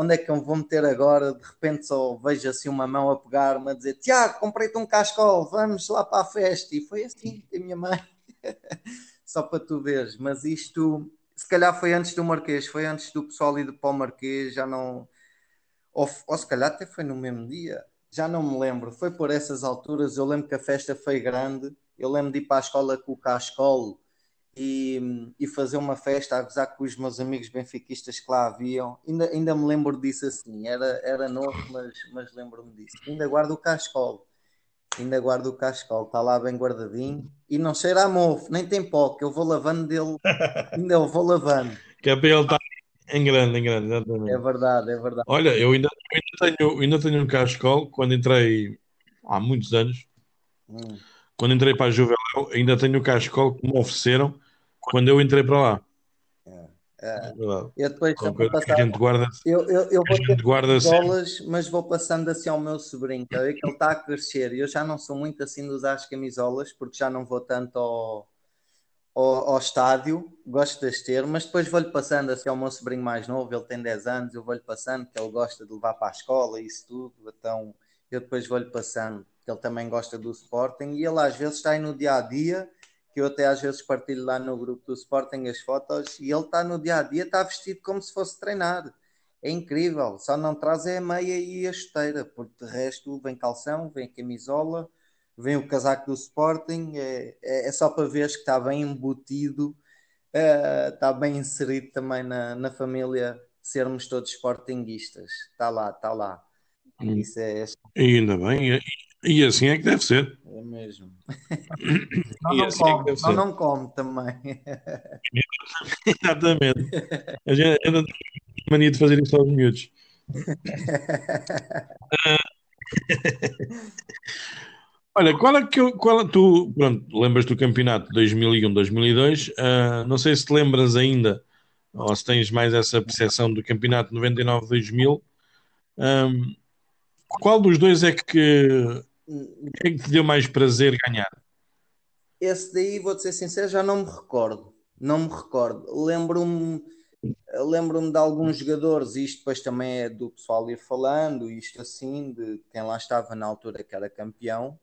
Onde é que eu vou meter agora? De repente só vejo assim uma mão a pegar-me a dizer: Tiago, comprei-te um cascol, vamos lá para a festa. E foi assim, a minha mãe, [LAUGHS] só para tu veres. Mas isto, se calhar foi antes do Marquês, foi antes do pessoal ir para o Marquês, já não. Ou, ou se calhar até foi no mesmo dia, já não me lembro. Foi por essas alturas. Eu lembro que a festa foi grande. Eu lembro de ir para a escola com o cascolo e, e fazer uma festa a gozar com os meus amigos benfiquistas que lá haviam. Ainda, ainda me lembro disso assim. Era, era novo, mas, mas lembro-me disso. Ainda guardo o cascolo. Ainda guardo o cascolo. Está lá bem guardadinho. E não cheira a mofo, nem tem pó, que eu vou lavando dele. [LAUGHS] ainda eu vou lavando. Que é para ele estar em grande, em grande, exatamente. É verdade, é verdade. Olha, eu ainda, ainda, tenho, ainda tenho um cascol quando entrei há muitos anos. Hum. Quando entrei para a Juveléu, ainda tenho o cascol que me ofereceram quando eu entrei para lá. É, é. Eu depois passar, a gente guarda, eu, eu, eu vou ter guarda camisolas, mas vou passando assim ao meu sobrinho, que ele está a crescer. Eu já não sou muito assim de usar as camisolas, porque já não vou tanto ao, ao, ao estádio, gosto de as ter, mas depois vou-lhe passando assim ao meu sobrinho mais novo, ele tem 10 anos, eu vou-lhe passando, que ele gosta de levar para a escola e isso tudo, então eu depois vou-lhe passando, que ele também gosta do Sporting, e ele às vezes está aí no dia a dia, que eu até às vezes partilho lá no grupo do Sporting as fotos, e ele está no dia a dia, está vestido como se fosse treinar. É incrível, só não traz é a meia e a chuteira, porque de resto vem calção, vem camisola, vem o casaco do Sporting, é, é, é só para ver que está bem embutido, é, está bem inserido também na, na família, sermos todos sportinguistas. Está lá, está lá. Hum. Isso é, e ainda bem, e, assim é que deve ser. É mesmo. [COUGHS] não, não, assim come, é não, não come também. [LAUGHS] Exatamente. A gente, a gente tem mania de fazer isso aos miúdos. [LAUGHS] Olha, qual é que eu, qual é, tu, pronto, lembras do campeonato de 2001, 2002, uh, não sei se te lembras ainda, ou se tens mais essa percepção do campeonato 99, 2000, um, qual dos dois é que, é que te deu mais prazer ganhar? Esse daí, vou-te ser sincero, já não me recordo, não me recordo, lembro-me lembro-me de alguns jogadores, isto depois também é do pessoal ir falando, isto assim, de quem lá estava na altura que era campeão,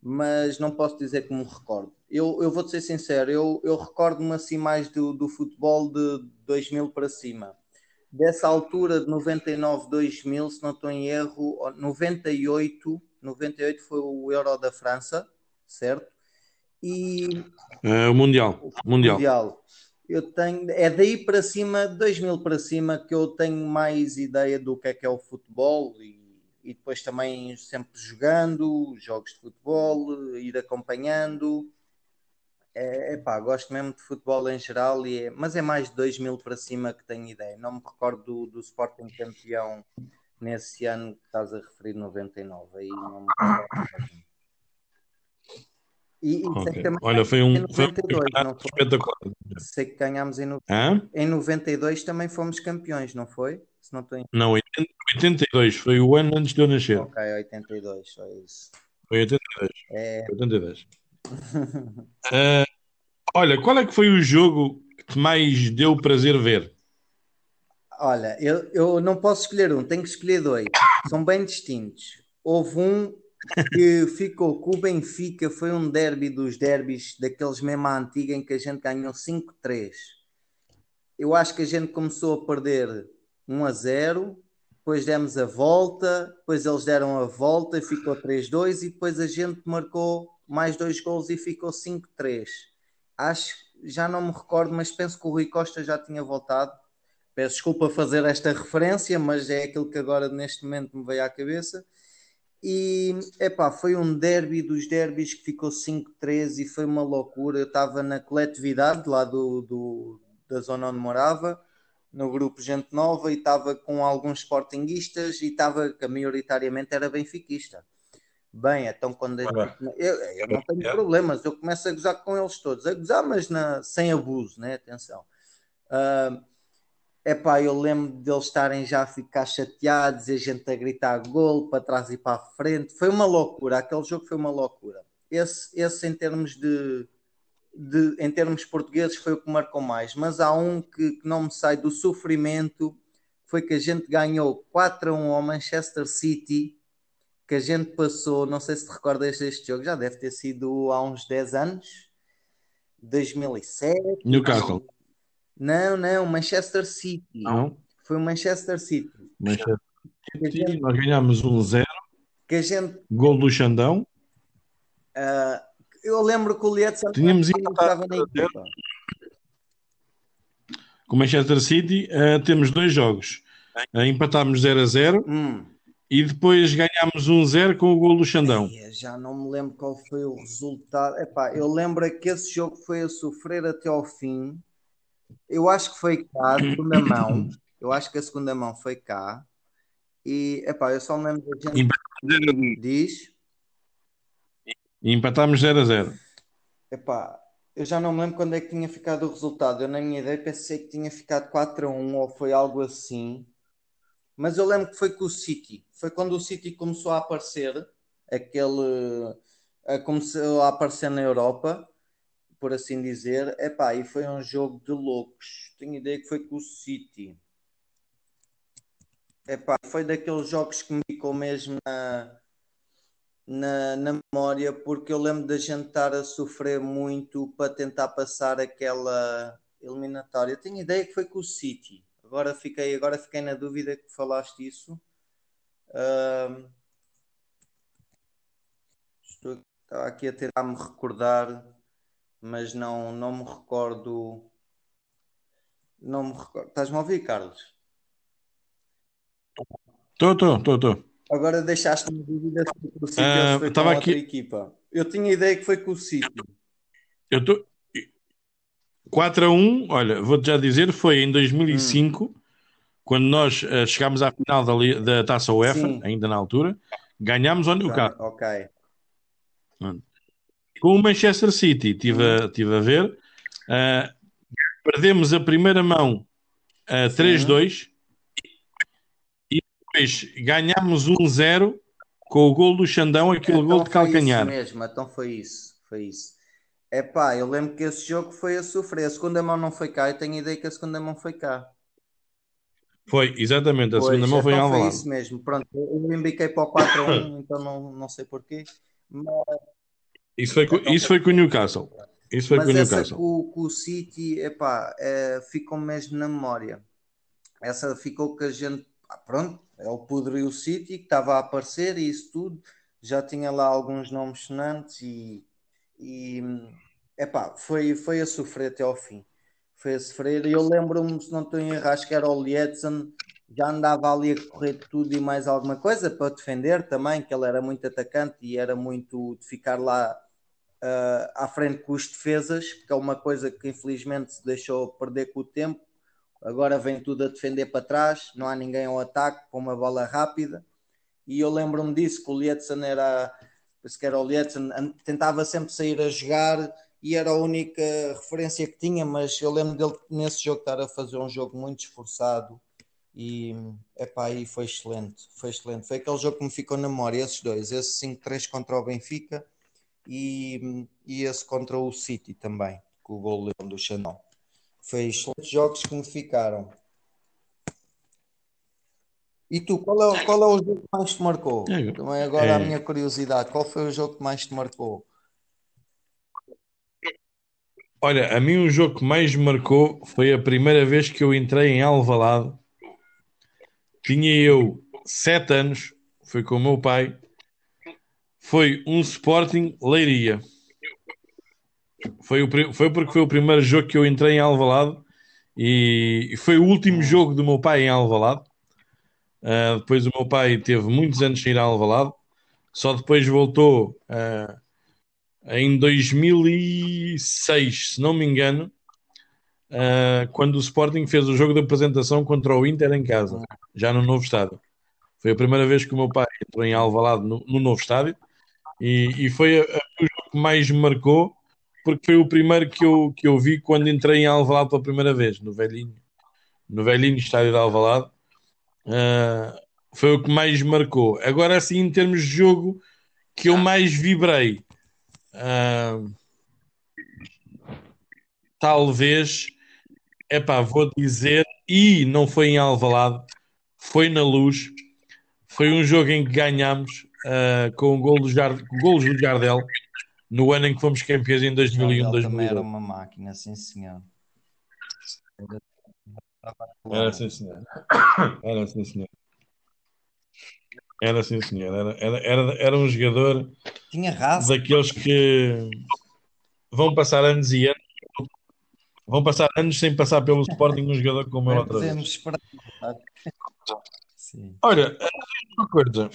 mas não posso dizer que me recordo. Eu, eu vou-te ser sincero, eu, eu recordo-me assim mais do, do futebol de 2000 para cima. Dessa altura de 99, 2000, se não estou em erro, 98, 98 foi o Euro da França, certo? E... É, o Mundial. O Mundial. mundial. Eu tenho, é daí para cima, 2000 para cima, que eu tenho mais ideia do que é que é o futebol e e depois também sempre jogando, jogos de futebol, ir acompanhando. É, pá, gosto mesmo de futebol em geral, e é, mas é mais de 2 mil para cima que tenho ideia. Não me recordo do, do Sporting campeão nesse ano que estás a referir, 99. Aí não. E, e okay. também, Olha, foi um, foi um espetacular. Sei que ganhámos em, no... em 92 também fomos campeões, não foi? Se não, estou em... não, 82 foi o ano antes de eu nascer. Ok, 82, foi isso. Foi 82. É... 82. uh, [LAUGHS] olha, qual é que foi o jogo que te mais deu prazer ver? Olha, eu, eu não posso escolher um, tenho que escolher dois. São bem distintos. Houve um que ficou com o Benfica, foi um derby dos derbys, daqueles mesmo à antiga, em que a gente ganhou 5-3. Eu acho que a gente começou a perder 1 a 0, depois demos a volta, depois eles deram a volta e ficou 3-2 e depois a gente marcou mais dois gols e ficou 5-3. Acho, já não me recordo, mas penso que o Rui Costa já tinha voltado. Peço desculpa fazer esta referência, mas é aquilo que agora neste momento me veio à cabeça. E epá, foi um derby dos derbys que ficou 5-3 e foi uma loucura. Eu estava na coletividade lá do, do, da zona onde morava, no grupo Gente Nova, e estava com alguns sportinguistas e estava que maioritariamente era benfiquista. Bem, então quando eu, eu, eu não tenho problemas, eu começo a gozar com eles todos, a gozar, mas na, sem abuso, né? Atenção. Uh, Epá, eu lembro deles estarem já a ficar chateados e a gente a gritar gol para trás e para a frente. Foi uma loucura, aquele jogo foi uma loucura. Esse, esse em termos de, de em termos portugueses foi o que marcou mais, mas há um que, que não me sai do sofrimento, foi que a gente ganhou 4 a 1 ao Manchester City, que a gente passou, não sei se te recordas deste jogo, já deve ter sido há uns 10 anos, 2007. Newcastle. Não, não, Manchester City. Não. Foi o Manchester City. Manchester City, nós ganhámos um zero. Que a gente. Gol do Xandão. Uh, eu lembro que o Lietzen Tínhamos estava na equipa. Com o Manchester City uh, temos dois jogos. Uh, empatámos 0 a 0 hum. e depois ganhámos um 0 com o gol do Xandão. Ai, já não me lembro qual foi o resultado. Epá, eu lembro que esse jogo foi a sofrer até ao fim. Eu acho que foi cá, a segunda mão. [CLEARS THROAT] Eu acho que a segunda mão foi cá. E, epá, eu só me lembro da gente. Diz. E empatámos 0 a 0. Epá, eu já não me lembro quando é que tinha ficado o resultado. Eu, na minha ideia, pensei que tinha ficado 4 a 1 ou foi algo assim. Mas eu lembro que foi com o City. Foi quando o City começou a aparecer, aquele. começou a aparecer na Europa por assim dizer. Epá, e foi um jogo de loucos. Tenho ideia que foi com o City. Epá, foi daqueles jogos que me ficou mesmo na, na, na memória, porque eu lembro da gente estar a sofrer muito para tentar passar aquela eliminatória. Tenho ideia que foi com o City. Agora fiquei, agora fiquei na dúvida que falaste isso. Estou estava aqui a tentar me recordar mas não, não me recordo. Não me recordo. Estás-me a ouvir, Carlos? Estou, estou, estou, estou. Agora deixaste-me dúvida se o City uh, foi com outra aqui... equipa. Eu tinha ideia que foi com o City. Eu estou. Tô... 4 a 1, olha, vou-te já dizer, foi em 2005, hum. quando nós uh, chegámos à final da, da Taça UEFA, Sim. ainda na altura, ganhámos ao Newcastle. Ok. Hum. Com o Manchester City, estive a, tive a ver, uh, perdemos a primeira mão a uh, 3-2 e depois ganhámos 1-0 com o gol do Xandão, aquele então gol de calcanhar. Foi isso mesmo, então foi isso, foi isso. É pá, eu lembro que esse jogo foi a sofrer. A segunda mão não foi cá, eu tenho a ideia que a segunda mão foi cá. Foi, exatamente, a pois, segunda mão foi em então Alvalade. Foi isso mesmo, pronto, eu embiquei para o 4-1, então não, não sei porquê. Mas isso foi, com, isso foi com o Newcastle. Isso foi Mas com o Newcastle. Essa com, com o City, epá, é, ficou mesmo na memória. Essa ficou que a gente, ah, pronto, é o Pudre e o City que estava a aparecer e isso tudo. Já tinha lá alguns nomes sonantes e, e epá, foi, foi a sofrer até ao fim. Foi a sofrer. E eu lembro-me, se não estou em erro, acho que era o Lietzen, já andava ali a correr tudo e mais alguma coisa para defender também, que ele era muito atacante e era muito de ficar lá uh, à frente com os defesas, que é uma coisa que infelizmente se deixou perder com o tempo. Agora vem tudo a defender para trás, não há ninguém ao ataque com uma bola rápida. E eu lembro-me disso, que o Lietzen era, penso que era o Lietzen, tentava sempre sair a jogar e era a única referência que tinha, mas eu lembro dele nesse jogo estar a fazer um jogo muito esforçado e epá, aí foi excelente, foi excelente. Foi aquele jogo que me ficou na memória, esses dois, esse 5-3 contra o Benfica e, e esse contra o City também, com o gol do Xandão. Foi excelentes jogos que me ficaram. E tu, qual é, qual é o jogo que mais te marcou? É, também agora é... a minha curiosidade, qual foi o jogo que mais te marcou? Olha, a mim o jogo que mais me marcou foi a primeira vez que eu entrei em Alvalade. Tinha eu sete anos, foi com o meu pai foi um Sporting Leiria. Foi, o, foi porque foi o primeiro jogo que eu entrei em Alvalade E foi o último jogo do meu pai em Alvalade. Uh, depois o meu pai teve muitos anos sem ir a Alvalade. Só depois voltou uh, em 2006, se não me engano, uh, quando o Sporting fez o jogo de apresentação contra o Inter em casa, já no novo estádio. Foi a primeira vez que o meu pai entrou em Alvalade no, no novo estádio e, e foi a, a, o jogo que mais me marcou porque foi o primeiro que eu, que eu vi quando entrei em Alvalade pela primeira vez, no velhinho, no velhinho estádio de Alvalade. Uh, foi o que mais marcou. Agora, assim, em termos de jogo, que eu mais vibrei, uh, talvez, é pá, vou dizer, e não foi em Alvalade, foi na Luz. Foi um jogo em que ganhámos uh, com o gol do Jar, golos do Jardel no ano em que fomos campeões em 2001, 2002. também era uma máquina, sim senhor. Era sim senhor. Era sim senhor. Era sim senhor. Era, era, era, era um jogador Tinha raça. daqueles que vão passar anos e anos vão passar anos sem passar pelo Sporting um jogador como ele outra vez. Esperar. Sim. Olha, uma coisa.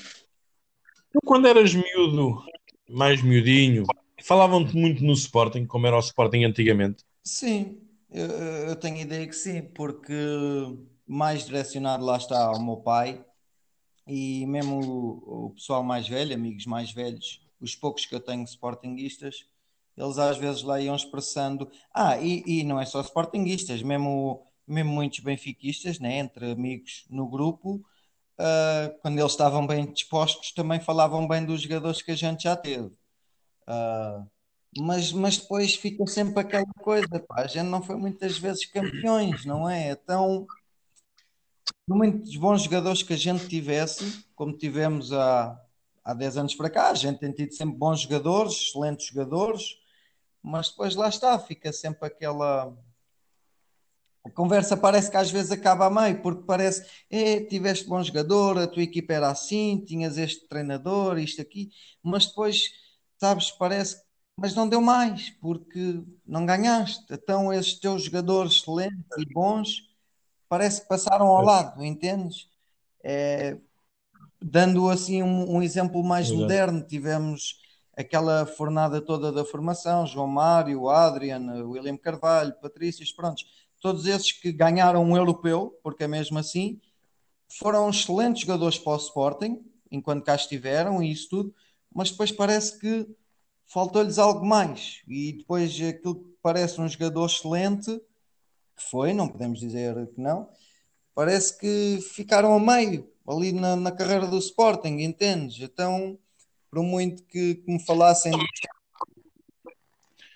Tu quando eras miúdo, mais miudinho, Falavam-te muito no Sporting, como era o Sporting antigamente. Sim, eu, eu tenho ideia que sim, porque mais direcionado lá está ao meu pai e mesmo o, o pessoal mais velho, amigos mais velhos, os poucos que eu tenho sportinguistas, eles às vezes lá iam expressando. Ah, e, e não é só sportinguistas, mesmo, mesmo muitos benfiquistas, né, entre amigos no grupo, uh, quando eles estavam bem dispostos, também falavam bem dos jogadores que a gente já teve. Uh, mas, mas depois fica sempre aquela coisa, pá, a gente não foi muitas vezes campeões, não é? Então, muitos bons jogadores que a gente tivesse, como tivemos há, há 10 anos para cá, a gente tem tido sempre bons jogadores, excelentes jogadores, mas depois lá está, fica sempre aquela. A conversa parece que às vezes acaba a meio, porque parece, é, tiveste bom jogador, a tua equipa era assim, tinhas este treinador, isto aqui, mas depois sabes, parece, mas não deu mais, porque não ganhaste. Então, esses teus jogadores excelentes e bons parece que passaram ao lado, entendes? É, dando assim um, um exemplo mais moderno, tivemos aquela fornada toda da formação, João Mário, Adrian, William Carvalho, Patrícios, prontos, todos esses que ganharam um europeu, porque é mesmo assim, foram excelentes jogadores para o Sporting, enquanto cá estiveram e isso tudo, mas depois parece que faltou-lhes algo mais. E depois aquilo que parece um jogador excelente, que foi, não podemos dizer que não, parece que ficaram a meio ali na, na carreira do Sporting, entendes? Então, por muito que, que me falassem.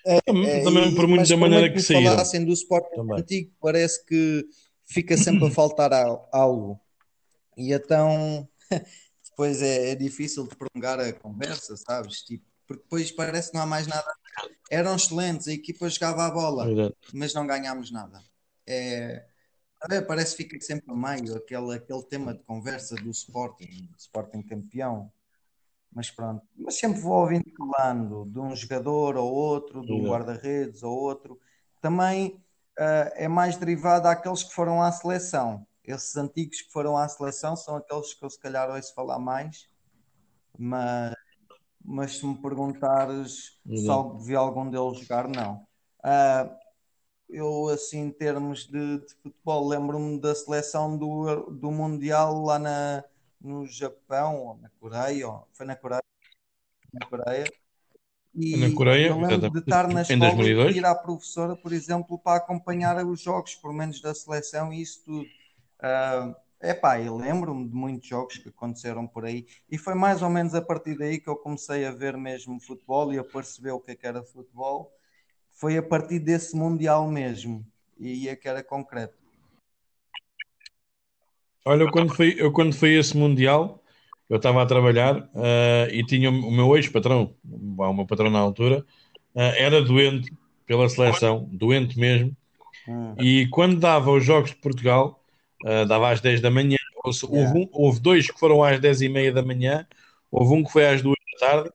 É, é, também por muito da maneira que, que saíram. falassem do Sporting também. antigo, parece que fica sempre a [CLEARS THROAT] faltar algo. E então [LAUGHS] depois é, é, difícil de prolongar a conversa, sabes? Tipo, porque depois parece que não há mais nada. Eram excelentes, a equipa jogava a bola, mas não ganhámos nada. É, parece que fica sempre a meio aquele, aquele tema de conversa do Sporting, Sporting campeão. Mas pronto, mas sempre vou ouvindo falando de um jogador ou outro, de um guarda-redes ou outro. Também uh, é mais derivado àqueles que foram à seleção esses antigos que foram à seleção são aqueles que eu se calhar ouço falar mais, mas, mas se me perguntares uhum. se vi algum deles jogar, não. Uh, eu, assim, em termos de, de futebol, lembro-me da seleção do, do Mundial lá na, no Japão, ou na Coreia, ou, foi na Coreia, na Coreia. E na Coreia, eu lembro de estar na escola e ir à professora, por exemplo, para acompanhar os jogos, por menos da seleção e isso tudo. Uh, epá, eu lembro-me de muitos jogos que aconteceram por aí e foi mais ou menos a partir daí que eu comecei a ver mesmo futebol e a perceber o que, é que era futebol. Foi a partir desse Mundial mesmo e é que era concreto. Olha, eu quando fui, eu quando fui esse Mundial, eu estava a trabalhar uh, e tinha o meu ex-patrão, o meu patrão na altura, uh, era doente pela seleção, doente mesmo. Hum. E quando dava os Jogos de Portugal, uh, dava às 10 da manhã. Houve, yeah. um, houve, dois que foram às 10 e meia da manhã, houve um que foi às 2 da tarde.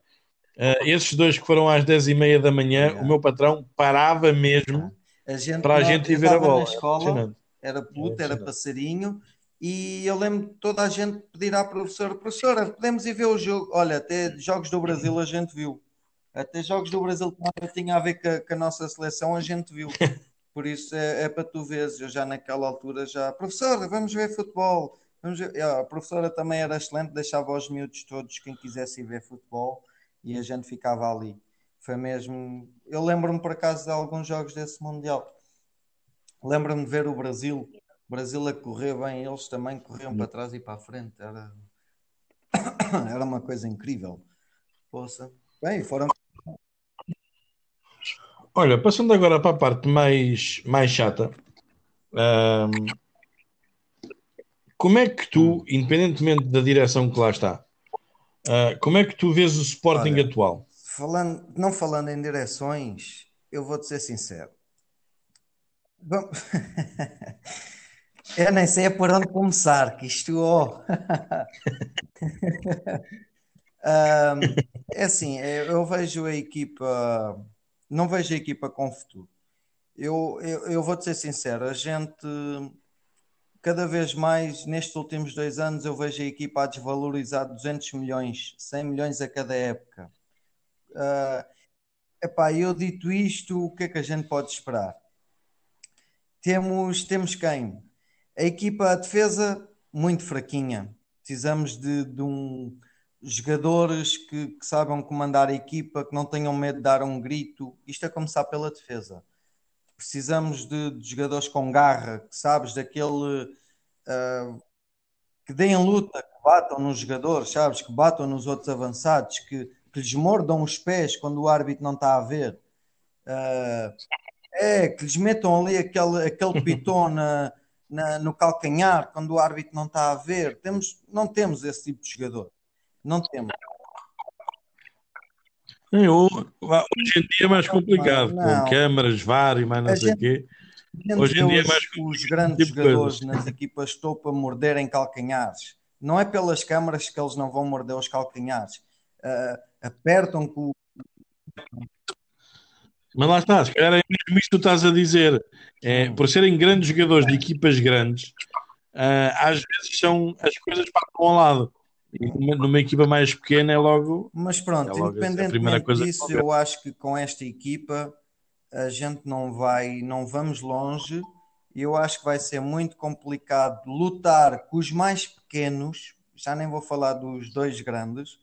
Esses dois que foram às 10 e meia da manhã, yeah. o meu patrão parava mesmo A gente, Para a gente ir ver a bola. Escola, era puto, era passarinho, e eu lembro toda a gente pedir à professora, professora, podemos ir ver o jogo. Olha, até jogos do Brasil a gente viu. Até jogos do Brasil que tinha a ver com a, com a nossa seleção, a gente viu. [LAUGHS] Por isso é, é, para tu veres, eu já naquela altura já, professora, vamos ver futebol. Vamos ver. A professora também era excelente, deixava os miúdos todos, quem quisesse ir ver futebol, e a gente ficava ali. Foi mesmo. Eu lembro-me por acaso de alguns jogos desse Mundial. Lembro-me de ver o Brasil, o Brasil a correr bem, eles também corriam para trás e para a frente. Era, [COUGHS] era uma coisa incrível. Poxa. Bem, foram Olha, passando agora para a parte mais, mais chata, como é que tu, independentemente da direção que lá está, uh, como é que tu vês o Sporting Olha, atual? Falando, não falando em direções, eu vou-te ser sincero. Bom, [LAUGHS] eu nem sei por onde começar, que isto. Oh. um, é assim, eu vejo a equipa não vejo a equipa com futuro. Eu, eu, eu vou-te ser sincero, a gente cada vez mais nestes últimos dois anos eu vejo a equipa a desvalorizar 200 milhões, 100 milhões a cada época. Uh, epá, eu dito isto, o que é que a gente pode esperar? Temos, temos quem? A equipa, a defesa, muito fraquinha. Precisamos de, de um, jogadores que, que saibam comandar a equipa, que não tenham medo de dar um grito. Isto é começar pela defesa. Precisamos de, de jogadores com garra, que sabes, daquele uh, que deem luta, que batam nos jogadores, sabes, que batam nos outros avançados, que, que lhes mordam os pés quando o árbitro não está a ver. Uh, é, que lhes metam ali aquele, aquele [LAUGHS] pitão na, na, no calcanhar quando o árbitro não está a ver. Temos, não temos esse tipo de jogador. Não temos. hoje em dia é mais complicado, não, com câmaras, VAR e mais não sei o quê. Hoje em dia é mais Os grandes tipo jogadores nas equipas topo a morderem calcanhares. Não é pelas câmaras que eles não vão morder os calcanhares. Uh, apertam com mas lá está, se calhar é mesmo isto que tu estás a dizer. É, por serem grandes jogadores de equipas grandes, uh, às vezes são as coisas para um lado. E numa equipa mais pequena é logo. Mas pronto, é independentemente coisa disso, que eu acho que com esta equipa a gente não vai, não vamos longe. E eu acho que vai ser muito complicado lutar com os mais pequenos. Já nem vou falar dos dois grandes.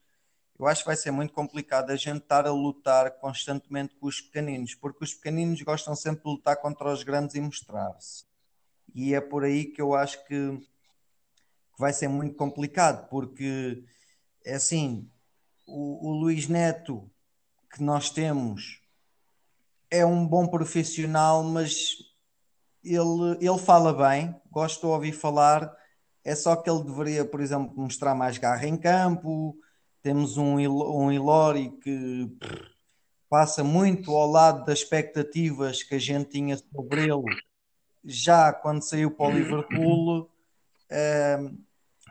Eu acho que vai ser muito complicado a gente estar a lutar constantemente com os pequeninos, porque os pequeninos gostam sempre de lutar contra os grandes e mostrar-se. E é por aí que eu acho que que vai ser muito complicado, porque é assim, o, o Luís Neto que nós temos é um bom profissional, mas ele, ele fala bem, gosto de ouvir falar, é só que ele deveria, por exemplo, mostrar mais garra em campo. Temos um, um Ilori que passa muito ao lado das expectativas que a gente tinha sobre ele já quando saiu para o Liverpool.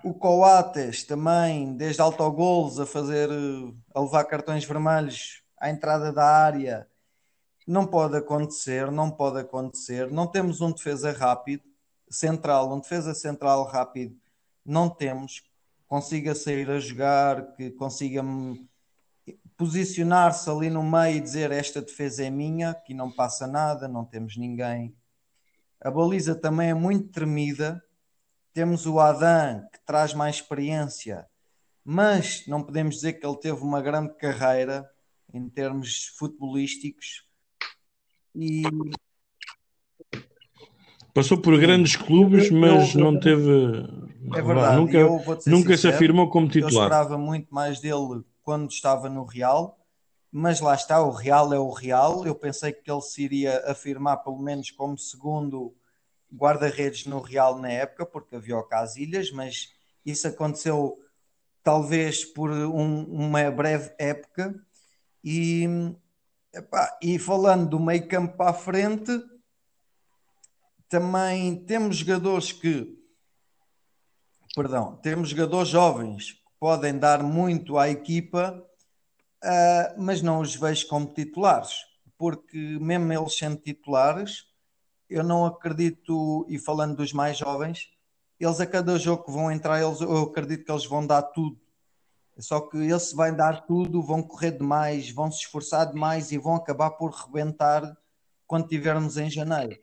O Coates também, desde autogolos a fazer, a levar cartões vermelhos à entrada da área. Não pode acontecer, não pode acontecer. Não temos um defesa rápido, central, um defesa central rápido. Não temos. Consiga sair a jogar, que consiga posicionar-se ali no meio e dizer esta defesa é minha, que não passa nada, não temos ninguém. A baliza também é muito tremida, temos o Adam, que traz mais experiência, mas não podemos dizer que ele teve uma grande carreira em termos futebolísticos. E Passou por grandes clubes, mas não teve. É verdade, nunca, nunca sincero, se afirmou como titular. Eu esperava muito mais dele quando estava no Real, mas lá está, o Real é o Real. Eu pensei que ele se iria afirmar, pelo menos, como segundo guarda-redes no Real na época, porque havia o Casilhas, mas isso aconteceu talvez por um, uma breve época. E, epá, e falando do meio campo para a frente, também temos jogadores que, perdão, temos jogadores jovens que podem dar muito à equipa, uh, mas não os vejo como titulares, porque mesmo eles sendo titulares, eu não acredito, e falando dos mais jovens, eles a cada jogo que vão entrar, eles, eu acredito que eles vão dar tudo. Só que eles vão dar tudo, vão correr demais, vão se esforçar demais e vão acabar por rebentar quando tivermos em janeiro.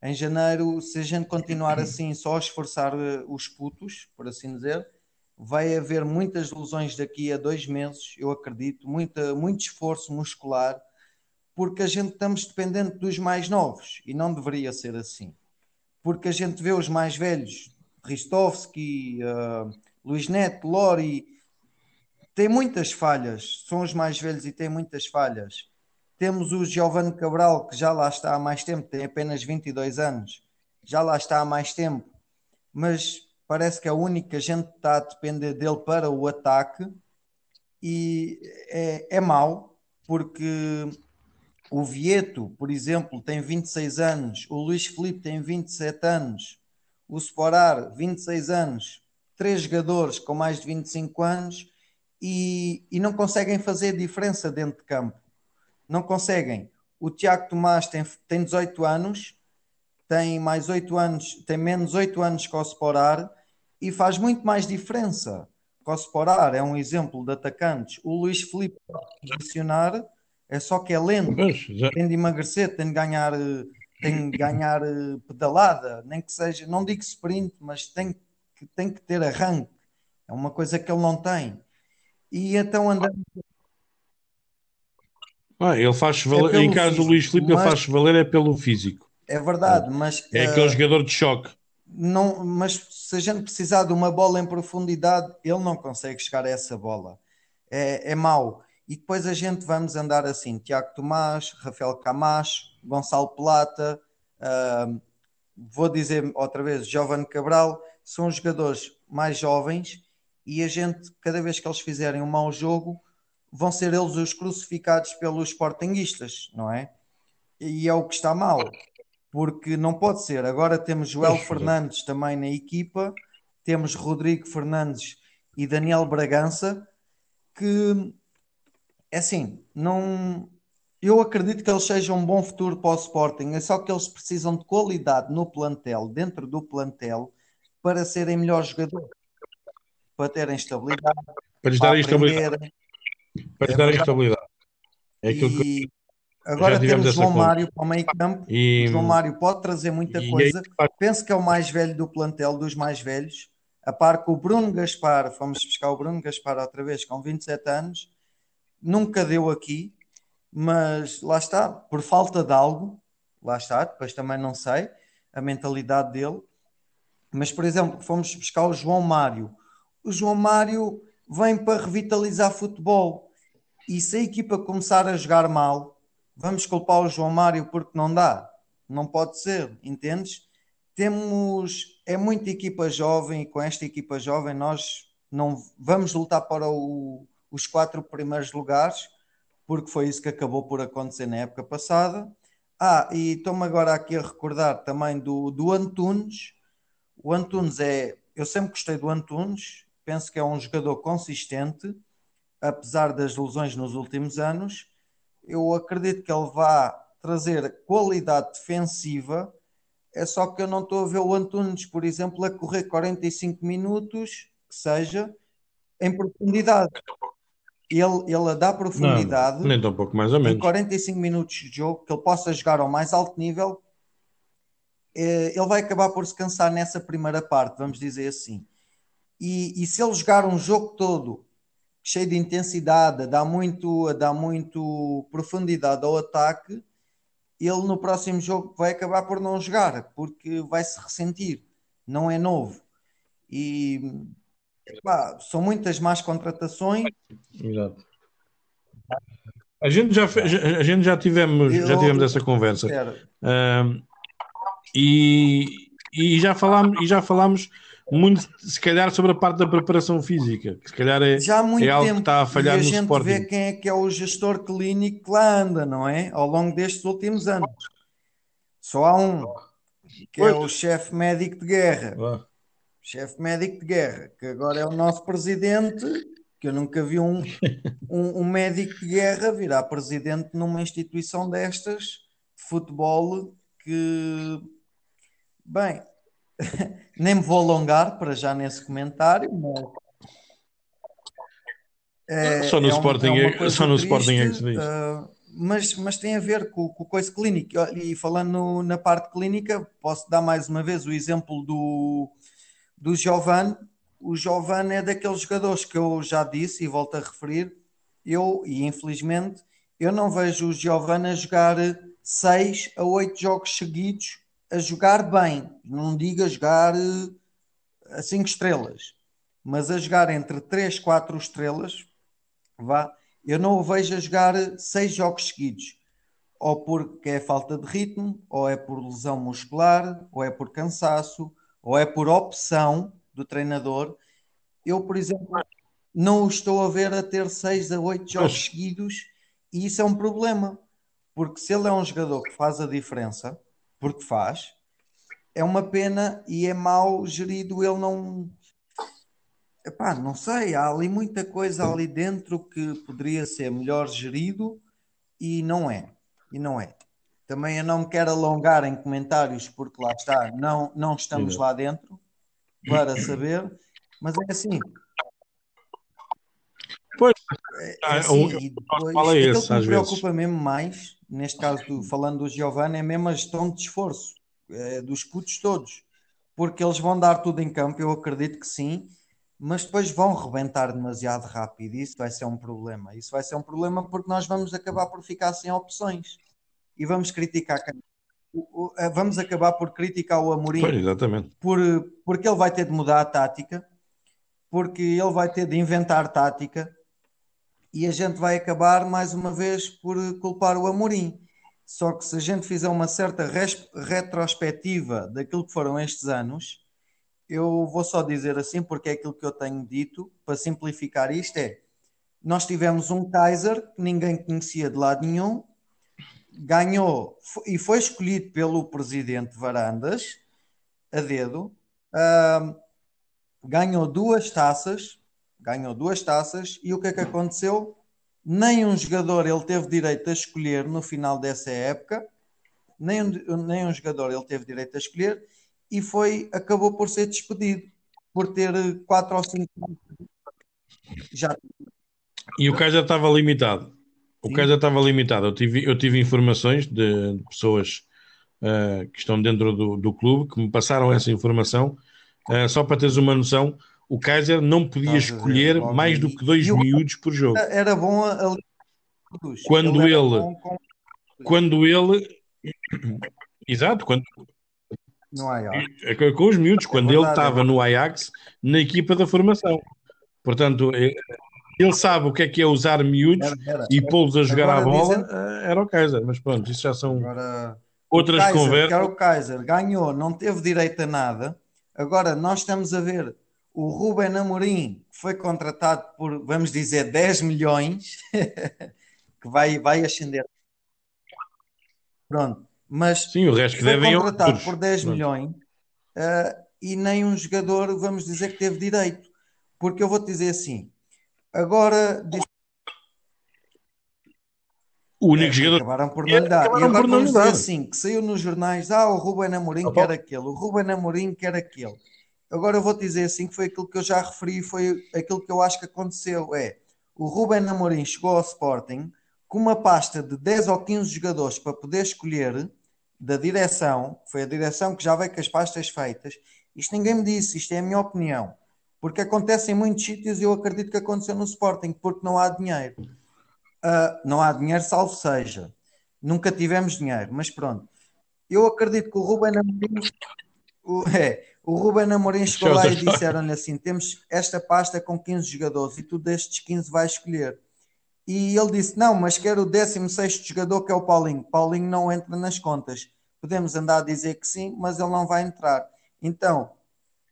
Em janeiro, se a gente continuar assim, só a esforçar eh, os putos, por assim dizer, vai haver muitas lesões daqui a dois meses, eu acredito, muita, muito esforço muscular, porque a gente estamos dependente dos mais novos e não deveria ser assim. Porque a gente vê os mais velhos, Ristovski, uh, Luís Neto, Lori, tem muitas falhas, são os mais velhos e têm muitas falhas. Temos o Giovanni Cabral, que já lá está há mais tempo, tem apenas 22 anos, já lá está há mais tempo, mas parece que a única gente está a depender dele para o ataque e é, é mau, porque o Vieto, por exemplo, tem 26 anos, o Luís Felipe tem 27 anos, o Sporar, 26 anos, três jogadores com mais de 25 anos e, e não conseguem fazer diferença dentro de campo. Não conseguem. O Tiago Tomás tem, tem 18 anos, tem mais 8 anos, tem menos 8 anos que o Sporar e faz muito mais diferença. O Sporar é um exemplo de atacantes. O Luís Felipe posicionar é só que é lento, tem de emagrecer, tem de ganhar tem que ganhar eh, pedalada, nem que seja, não digo sprint, mas tem que, tem que ter arranque. É uma coisa que ele não tem. E então andando. Ah, ele faz valer, é em caso do Luís Filipe, ele faz valer é pelo físico. É verdade, mas. É uh, aquele eh, jogador de choque. Não, mas se a gente precisar de uma bola em profundidade, ele não consegue chegar a essa bola. É, é mau. E depois a gente vamos andar assim: Tiago Tomás, Rafael Camacho, Gonçalo Plata, uh, vou dizer outra vez, Giovanni Cabral, são jogadores mais jovens e a gente, cada vez que eles fizerem um mau jogo, vão ser eles os crucificados pelos sportinguistas, não é? E é o que está mal, porque não pode ser. Agora temos Joel Fernandes também na equipa, temos Rodrigo Fernandes e Daniel Bragança, que é assim, não eu acredito que eles sejam um bom futuro para o Sporting, é só que eles precisam de qualidade no plantel, dentro do plantel, para serem melhores jogadores, para terem estabilidade, para lhes darem estabilidade. Para lhes darem estabilidade. É aquilo que Agora temos João Mário para o meio campo. E... João Mário pode trazer muita e coisa. Penso que é o mais velho do plantel, dos mais velhos. A par com o Bruno Gaspar, fomos buscar o Bruno Gaspar outra vez com 27 anos. Nunca deu aqui mas lá está, por falta de algo, lá está, depois também não sei a mentalidade dele. Mas, por exemplo, fomos buscar o João Mário. O João Mário vem para revitalizar futebol. E se a equipa começar a jogar mal, vamos culpar o João Mário porque não dá. Não pode ser, entendes? Temos, é muita equipa jovem e com esta equipa jovem nós não vamos lutar para o, os quatro primeiros lugares, porque foi isso que acabou por acontecer na época passada. Ah, e estou-me agora aqui a recordar também do, do Antunes. O Antunes é. Eu sempre gostei do Antunes, penso que é um jogador consistente, apesar das lesões nos últimos anos. Eu acredito que ele vá trazer qualidade defensiva. É só que eu não estou a ver o Antunes, por exemplo, a correr 45 minutos, que seja, em profundidade ele, ele dá profundidade. Não, nem tão pouco mais ou menos. Em 45 minutos de jogo, que ele possa jogar ao mais alto nível, eh, ele vai acabar por se cansar nessa primeira parte, vamos dizer assim. E, e se ele jogar um jogo todo cheio de intensidade, dá muito, dá muito profundidade ao ataque, ele no próximo jogo vai acabar por não jogar, porque vai se ressentir, não é novo. E Pá, são muitas más contratações. Exato. A gente já, a gente já tivemos, Eu, já tivemos essa conversa. Uh, e, e já falámos, e já falámos muito, se calhar, sobre a parte da preparação física, que se calhar é, já há muito é algo tempo, que está a falhar e a no gente Sporting. vê quem é que é o gestor clínico que lá anda, não é? Ao longo destes últimos anos. Só há um, que é o chefe médico de guerra. Ah chefe médico de guerra, que agora é o nosso presidente, que eu nunca vi um, [LAUGHS] um, um médico de guerra virar presidente numa instituição destas de futebol que que, bem, [LAUGHS] nem me vou alongar para já nesse comentário, mas é, só no é Sporting, é só no triste, Sporting é que se diz. Uh, mas, mas tem a ver com, com coisa clínica. E falando na parte clínica, posso dar mais uma vez o exemplo do, do Giovanni. O Giovanni é daqueles jogadores que eu já disse e volto a referir. Eu, e infelizmente, eu não vejo o Giovanni a jogar 6 a 8 jogos seguidos a jogar bem. Não diga jogar a 5 estrelas, mas a jogar entre 3, 4 estrelas, vá, eu não o vejo a jogar seis jogos seguidos, ou porque é falta de ritmo, ou é por lesão muscular, ou é por cansaço, ou é por opção do treinador. Eu, por exemplo, não o estou a ver a ter seis a oito jogos seguidos, e isso é um problema, porque se ele é um jogador que faz a diferença, porque faz, é uma pena e é mal gerido ele não Epá, não sei, há ali muita coisa ali dentro que poderia ser melhor gerido e não é. E não é. Também eu não me quero alongar em comentários porque lá está, não, não estamos lá dentro para saber, mas é assim. Pois, é, é assim, e depois, é esse, que me preocupa vezes. mesmo mais, neste caso do, falando do Giovanni, é mesmo a gestão de esforço é, dos putos todos, porque eles vão dar tudo em campo, eu acredito que sim, mas depois vão rebentar demasiado rápido e isso vai ser um problema. Isso vai ser um problema porque nós vamos acabar por ficar sem opções e vamos criticar eh, vamos acabar por criticar o Amorim pois, exatamente. Por, porque ele vai ter de mudar a tática, porque ele vai ter de inventar tática e a gente vai acabar mais uma vez por culpar o Amorim. Só que se a gente fizer uma certa retrospectiva daquilo que foram estes anos, eu vou só dizer assim, porque é aquilo que eu tenho dito, para simplificar isto é, nós tivemos um Kaiser que ninguém conhecia de lado nenhum, ganhou e foi escolhido pelo presidente Varandas, a dedo, uh, ganhou duas taças, ganhou duas taças, e o que é que aconteceu? Nem um jogador ele teve direito a escolher no final dessa época, nem um, nem um jogador ele teve direito a escolher, e foi, acabou por ser despedido por ter quatro ou cinco já. E o Kaiser estava limitado. O Kaiser estava limitado. Eu tive, eu tive informações de, de pessoas uh, que estão dentro do, do clube que me passaram essa informação. Uh, só para teres uma noção, o Kaiser não podia escolher mais do que dois miúdos por jogo. Era bom a... quando ele, ele com... quando ele [CLEARS THROAT] exato, quando no Ajax. É com os miúdos, é quando verdade, ele estava é no Ajax, na equipa da formação. Portanto, é, ele sabe o que é que é usar miúdos era, era. e pô-los a jogar Agora, a bola, dizem... Eh, era o Kaiser. Mas pronto, isso já são Agora, outras Kaiser, conversas. era o Kaiser, ganhou, não teve direito a nada. Agora, nós estamos a ver o Ruben Amorim, foi contratado por, vamos dizer, 10 milhões, [LAUGHS] que vai, vai ascender. Pronto mas Sim, o resto que foi contratado por 10 milhões uh, e nem um jogador, vamos dizer, que teve direito. Porque eu vou-te dizer assim, agora... O único é, jogador... Acabaram por não lhe dar. E agora vamos dizer assim, que saiu nos jornais, ah, o Ruben Amorim ah, quer aquele, o Ruben Amorim quer aquele. Agora eu vou-te dizer assim, que foi aquilo que eu já referi, foi aquilo que eu acho que aconteceu, é, o Ruben Amorim chegou ao Sporting com uma pasta de 10 ou 15 jogadores para poder escolher da direção, foi a direção que já veio com as pastas feitas, isto ninguém me disse, isto é a minha opinião, porque acontece em muitos sítios e eu acredito que aconteceu no Sporting, porque não há dinheiro. Uh, não há dinheiro, salvo seja. Nunca tivemos dinheiro, mas pronto. Eu acredito que o Ruben Amorim, o, é, o Ruben Amorim chegou lá e disseram-lhe assim: temos esta pasta com 15 jogadores e tu destes 15 vais escolher. E ele disse: Não, mas quero o 16 jogador que é o Paulinho. Paulinho não entra nas contas. Podemos andar a dizer que sim, mas ele não vai entrar. Então,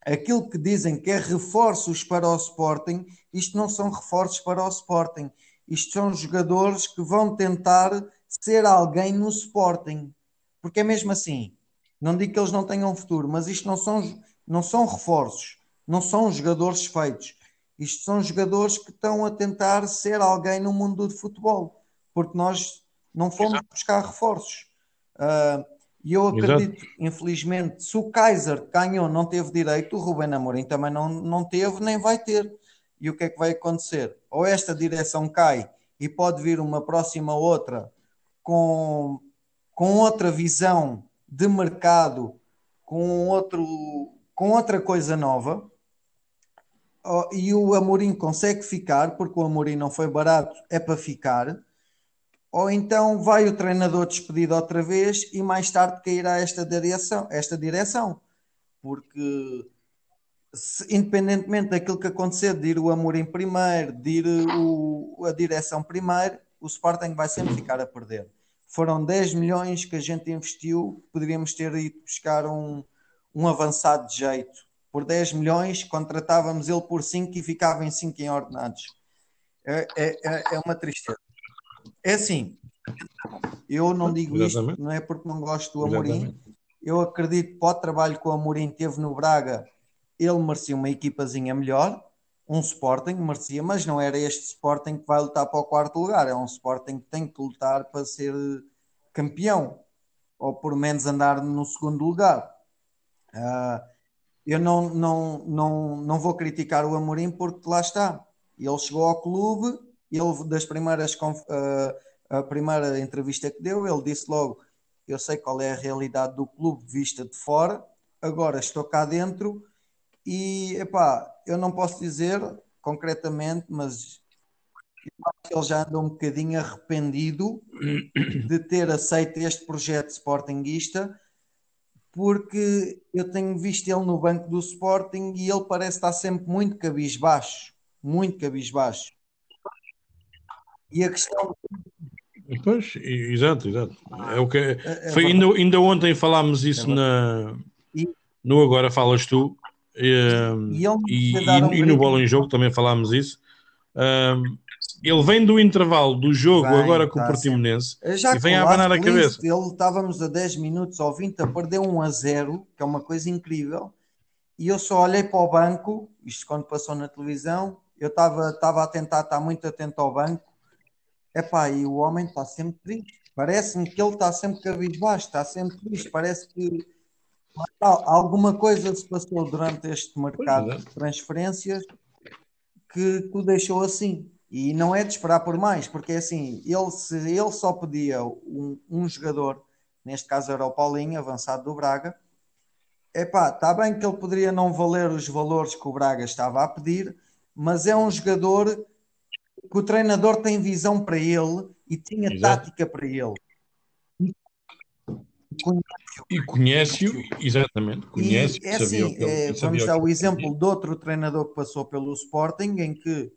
aquilo que dizem que é reforços para o Sporting, isto não são reforços para o Sporting. Isto são jogadores que vão tentar ser alguém no Sporting. Porque é mesmo assim. Não digo que eles não tenham futuro, mas isto não são, não são reforços, não são jogadores feitos. Isto são jogadores que estão a tentar ser alguém no mundo do futebol, porque nós não fomos buscar reforços. Uh, E eu acredito, Exato. infelizmente, se o Kaiser ganhou não teve direito, o Ruben Amorim também não, não teve, nem vai ter. E o que é que vai acontecer? Ou esta direção cai e pode vir uma próxima outra com, com outra visão de mercado, com, outro, com outra coisa nova, e o Amorim consegue ficar, porque o Amorim não foi barato, é para ficar ou então vai o treinador despedido outra vez e mais tarde cairá esta direção, esta direção. Porque se, independentemente daquilo que acontecer, de ir o Amorim primeiro, de ir o, a direção primeiro, o Sporting vai sempre ficar a perder. Foram 10 milhões que a gente investiu, poderíamos ter ido buscar um, um avançado de jeito. Por 10 milhões, contratávamos ele por 5 e ficava em 5 em ordenados. É, é, é, é uma tristeza. É assim, eu não digo Exatamente. isto, não é porque não gosto do Amorim. Exatamente. Eu acredito que para o trabalho que o Amorim teve no Braga, ele merecia uma equipazinha melhor, um Sporting merecia, mas não era este Sporting que vai lutar para o quarto lugar, é um Sporting que tem que lutar para ser campeão, ou por menos andar no segundo lugar. Uh, eu não, não, não, não vou criticar o Amorim porque lá está. Ele chegou ao clube, ele das primeiras uh, a primeira entrevista que deu, ele disse logo: Eu sei qual é a realidade do clube vista de fora, agora estou cá dentro e epá, eu não posso dizer concretamente, mas ele já anda um bocadinho arrependido de ter aceito este projeto Sportingista, porque eu tenho visto ele no banco do Sporting e ele parece estar sempre muito cabisbaixo, muito cabisbaixo. E a questão. Pois, exato, exato. É o que é, é, foi, ainda, ainda ontem falámos isso é na, no Agora Falas Tu ehm, e, e, e, um e no Bola em Jogo também falámos isso. Um, ehm, ele vem do intervalo do jogo vem, agora com tá o Portimonense e vem a abanar a cabeça. Ele estávamos a 10 minutos ou 20 a perder 1 a 0, que é uma coisa incrível. E eu só olhei para o banco, isto quando passou na televisão, eu estava a tentar estar muito atento ao banco Epá, e o homem está sempre triste. Parece-me que ele está sempre cabisbaixo, está sempre triste. Parece que alguma coisa se passou durante este mercado é. de transferências que o deixou assim. E não é de esperar por mais, porque é assim, ele, se ele só pedia um, um jogador, neste caso era o Paulinho, avançado do Braga, epá, está bem que ele poderia não valer os valores que o Braga estava a pedir, mas é um jogador que o treinador tem visão para ele e tinha Exato. tática para ele. E conhece-o, exatamente, conhece e, é assim, é, Vamos dar o exemplo de outro treinador que passou pelo Sporting, em que,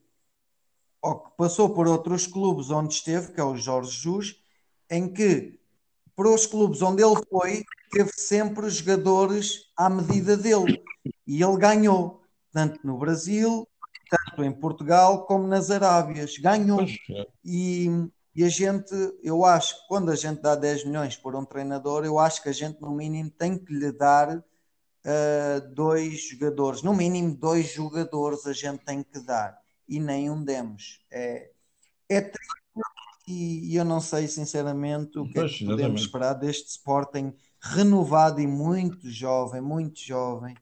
ou que passou por outros clubes onde esteve, que é o Jorge Jus, em que para os clubes onde ele foi, teve sempre jogadores à medida dele. E ele ganhou, tanto no Brasil, tanto em Portugal como nas Arábias. Ganhou. É. E, e a gente, eu acho que quando a gente dá 10 milhões por um treinador, eu acho que a gente, no mínimo, tem que lhe dar uh, dois jogadores. No mínimo, dois jogadores a gente tem que dar. E nenhum demos. É, é triste e, e eu não sei, sinceramente, o que pois, é que podemos esperar deste Sporting renovado e muito jovem, muito jovem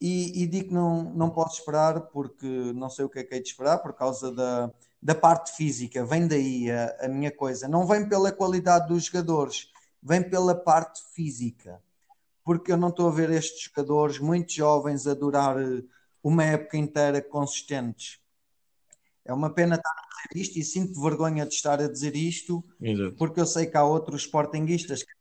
e, e, digo que não, não posso esperar porque não sei o que é que é de esperar por causa da, da parte física, vem daí a, a minha coisa, não vem pela qualidade dos jogadores, vem pela parte física, porque eu não estou a ver estes jogadores muito jovens a durar eh, uma época inteira consistentes. É uma pena estar a dizer isto e sinto vergonha de estar a dizer isto, Exato. porque eu sei que há outros sportinguistas que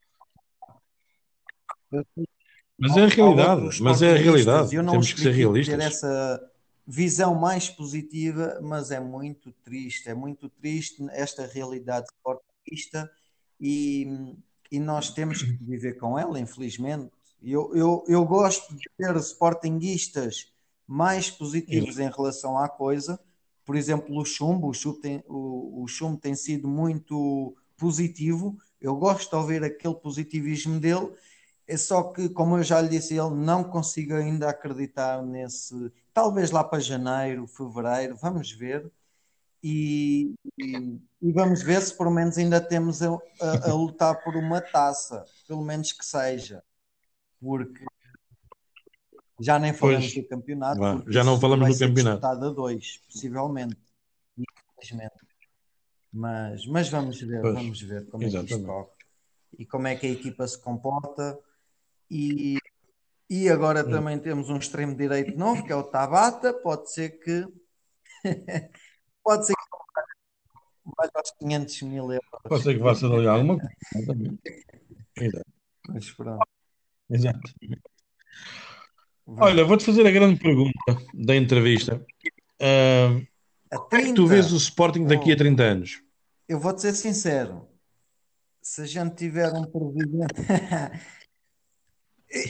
mas é a realidade, mas é a realidade. Eu não Temos que ser realistas. ter essa visão mais positiva, mas é muito triste, é muito triste esta realidade sportista e, e nós temos que viver com ela, infelizmente. Eu, eu, eu gosto de ter sportinguistas mais positivos em relação à coisa. Por exemplo, o Chumbo, o Chumbo tem, o, o Chumbo tem sido muito positivo. Eu gosto de ouvir aquele positivismo dele é só que, como eu já lhe disse, ele não consigo ainda acreditar nesse. Talvez lá para janeiro, fevereiro, vamos ver. e, e, e, vamos ver se pelo menos ainda temos a, a, a, lutar por uma taça, pelo menos que seja, porque já nem falamos pois, do campeonato, já não falamos do campeonato. a dois, possivelmente, mas, mas vamos ver, pois, vamos ver como exatamente. é que isto corre e como é que a equipa se comporta e, e agora também temos um extremo direito novo que é o Tabata, pode ser que [LAUGHS] Pode ser que vai aos 500 mil euros. Pode ser que vá ser ali alguma coisa. Exato. Mas pronto. Exato. Olha, vou-te fazer a grande pergunta da entrevista. Uh, como é que tu vês o Sporting daqui a 30 anos? Eu vou-te ser sincero. Se a gente tiver um presidente. [LAUGHS]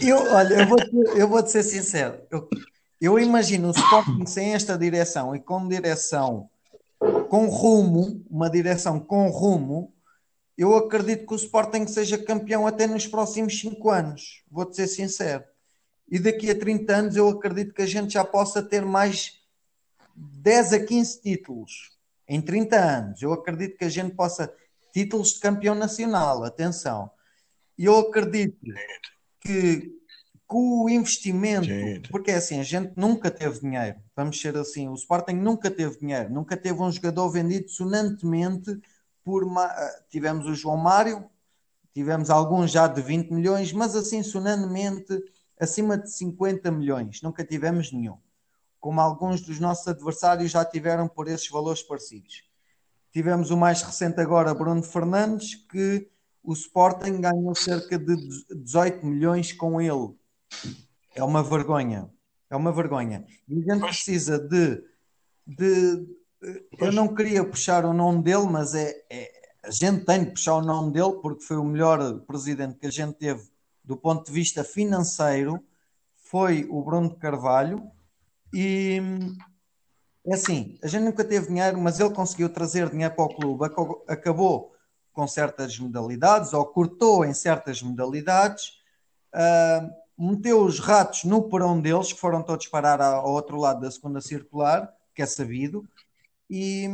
eu, olha, eu vou-te eu vou -te ser sincero. Eu, eu imagino o Sporting sem esta direção e com direção com rumo, uma direção com rumo, eu acredito que o Sporting seja campeão até nos próximos 5 anos, vou-te ser sincero. E daqui a 30 anos eu acredito que a gente já possa ter mais 10 a 15 títulos em 30 anos. Eu acredito que a gente possa títulos de campeão nacional, atenção. E eu acredito que com o investimento, Gente. porque é assim, a gente nunca teve dinheiro, vamos ser assim, o Sporting nunca teve dinheiro, nunca teve um jogador vendido sonantemente por uma... Tivemos o João Mário, tivemos alguns já de 20 milhões, mas assim sonantemente acima de 50 milhões, nunca tivemos nenhum. Como alguns dos nossos adversários já tiveram por esses valores parecidos. Tivemos o mais recente agora, Bruno Fernandes, que o Sporting ganhou cerca de 18 milhões com ele é uma vergonha. É uma vergonha. E a gente precisa de. de eu não queria puxar o nome dele, mas é, é, a gente tem de puxar o nome dele porque foi o melhor presidente que a gente teve do ponto de vista financeiro. Foi o Bruno Carvalho. E é assim: a gente nunca teve dinheiro, mas ele conseguiu trazer dinheiro para o clube. Acabou com certas modalidades ou cortou em certas modalidades. Uh, meteu os ratos no porão deles, que foram todos parar ao outro lado da segunda circular, que é sabido, e,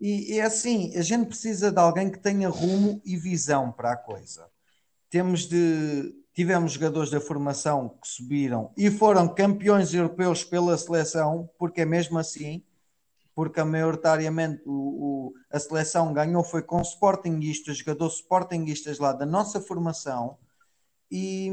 e, é assim, a gente precisa de alguém que tenha rumo e visão para a coisa. Temos de, tivemos jogadores da formação que subiram e foram campeões europeus pela seleção, porque é mesmo assim, porque a maioritariamente o, o, a seleção ganhou foi com sportinguistas, jogadores sportinguistas lá da nossa formação, e,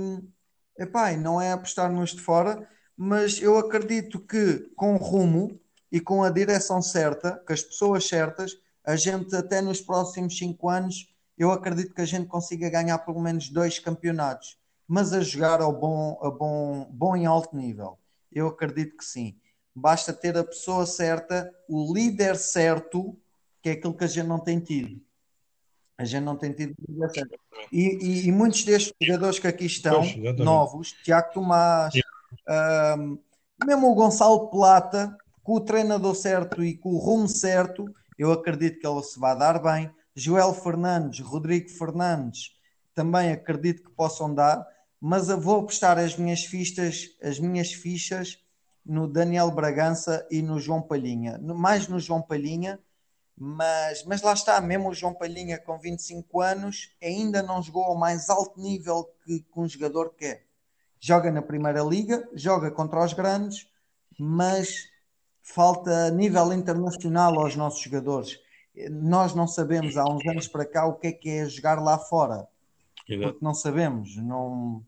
epá, não é apostar nos de fora, mas eu acredito que com rumo e com a direção certa, com as pessoas certas, a gente até nos próximos cinco anos, eu acredito que a gente consiga ganhar pelo menos dois campeonatos, mas a jogar ao bom, a bom, bom em alto nível. Eu acredito que sim. Basta ter a pessoa certa, o líder certo, que é aquilo que a gente não tem tido. A gente não tem tido e, e, e, muitos destes jogadores que aqui estão, pois, novos, Tiago Tomás, um, mesmo o Gonçalo Plata, com o treinador certo e com o rumo certo, eu acredito que ele se vai dar bem. Joel Fernandes, Rodrigo Fernandes, também acredito que possam dar, mas eu vou apostar as minhas fichas, as minhas fichas no Daniel Bragança e no João Palhinha. Mais no João Palhinha, mas, mas lá está, mesmo o João Palhinha com 25 anos ainda não jogou ao mais alto nível que, que um jogador quer. Joga na Primeira Liga, joga contra os grandes, mas falta nível internacional aos nossos jogadores. Nós não sabemos há uns anos para cá o que é que é jogar lá fora. Porque não sabemos, não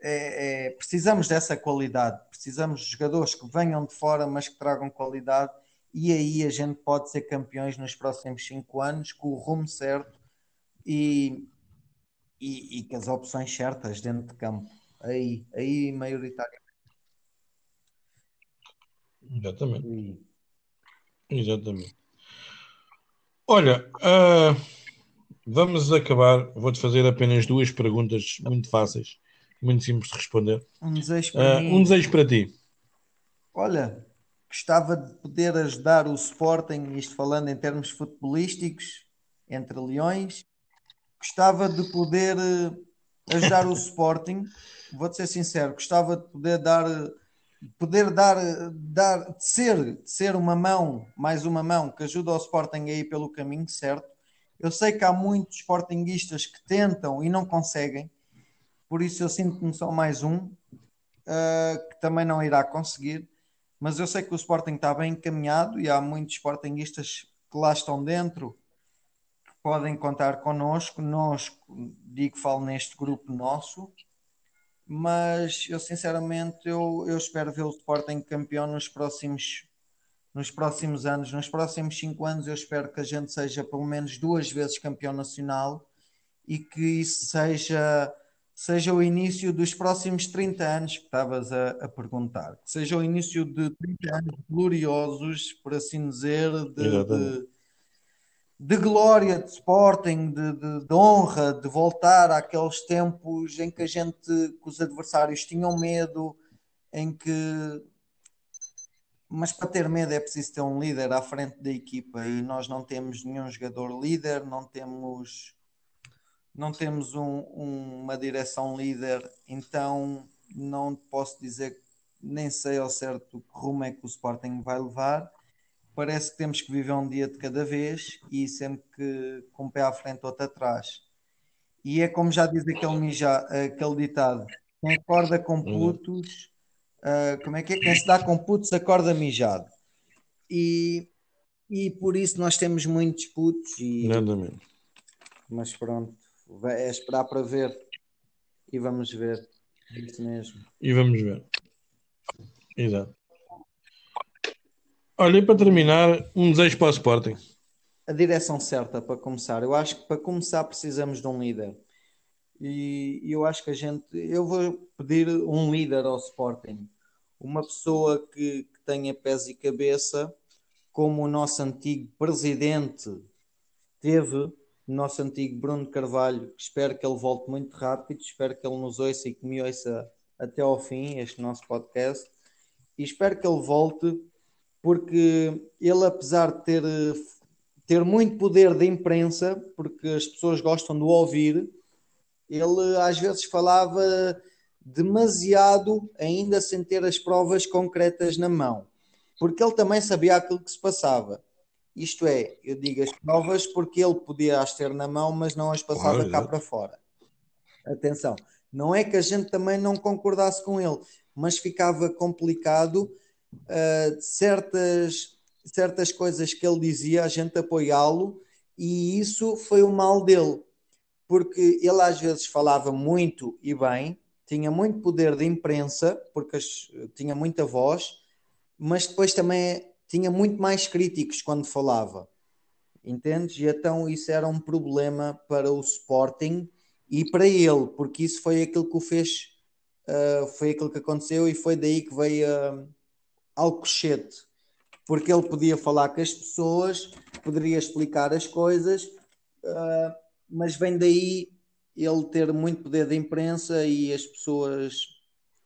é, é, precisamos dessa qualidade, precisamos de jogadores que venham de fora, mas que tragam qualidade e aí a gente pode ser campeões nos próximos cinco anos com o rumo certo e, e, e com as opções certas dentro de campo. Aí, aí maioritário. Exatamente. E... Exatamente. Olha, uh, vamos acabar. Vou-te fazer apenas duas perguntas muito fáceis, muito simples de responder. Um desejo para, uh, um desejo para ti. Olha, Gostava de poder ajudar o Sporting, isto falando em termos futebolísticos, entre leões. Gostava de poder eh, ajudar o Sporting, vou-te ser sincero, gostava de poder dar poder dar, dar de ser, de ser uma mão, mais uma mão que ajuda o Sporting a ir pelo caminho certo. Eu sei que há muitos Sportinguistas que tentam e não conseguem, por isso eu sinto-me só mais um uh, que também não irá conseguir. Mas eu sei que o Sporting está bem encaminhado e há muitos Sportinguistas que lá estão dentro que podem contar connosco. Nós, digo, falo neste grupo nosso, mas eu sinceramente eu, eu espero ver o Sporting campeão nos próximos nos próximos anos, nos próximos cinco anos, eu espero que a gente seja pelo menos duas vezes campeão nacional e que isso seja, seja o início dos próximos 30 anos que estavas a, a perguntar. Que seja o início de 30 anos gloriosos, por assim dizer, de, de de glória de Sporting, de, de, de, honra, de voltar àqueles tempos em que a gente, que os adversários tinham medo, em que. Mas para ter medo é preciso ter um líder à frente da equipa e nós não temos nenhum jogador líder, não temos, não temos um, um, uma direção líder, então não posso dizer, nem sei ao certo que rumo é que o Sporting vai levar parece que temos que viver um dia de cada vez e sempre que com um pé à frente, outro atrás. E é como já diz aquele, aquele ditado: quem acorda com uhum. putos, uh, como é que é? Quem se dá com putos acorda mijado. E, e por isso nós temos muitos putos. E, Nada mesmo. Mas pronto, é esperar para ver e vamos ver. É isso mesmo. E vamos ver. Exato. Olha, e para terminar, um desejo para o Sporting. A direção certa para começar. Eu acho que para começar precisamos de um líder. E eu acho que a gente. Eu vou pedir um líder ao Sporting. Uma pessoa que, que tenha pés e cabeça, como o nosso antigo presidente teve, nosso antigo Bruno Carvalho. Espero que ele volte muito rápido. Espero que ele nos ouça e que me ouça até ao fim, este nosso podcast. E espero que ele volte porque ele, apesar de ter, ter muito poder de imprensa, porque as pessoas gostam de ouvir, ele às vezes falava demasiado, ainda sem ter as provas concretas na mão, porque ele também sabia aquilo que se passava. Isto é, eu digo as provas porque ele podia as ter na mão, mas não as passava claro, cá para fora. Atenção, não é que a gente também não concordasse com ele, mas ficava complicado uh, certas, certas coisas que ele dizia, a gente apoiá-lo, e isso foi o mal dele, porque ele às vezes falava muito e bem, tinha muito poder de imprensa, porque tinha muita voz, mas depois também tinha muito mais críticos quando falava. Entendes? E então isso era um problema para o Sporting e para ele, porque isso foi aquilo que o fez, uh, foi aquilo que aconteceu e foi daí que veio uh, Alcochete, porque ele podia falar com as pessoas, poderia explicar as coisas, uh, mas vem daí ele ter muito poder de imprensa e as pessoas,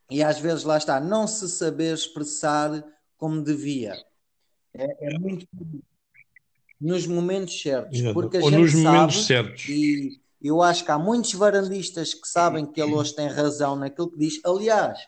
e às vezes lá está, não se saber expressar como devia. É, é muito nos momentos certos, porque a Ou gente nos sabe, momentos certos. E eu acho que há muitos varandistas que sabem que ele hoje tem razão naquilo que diz. Aliás,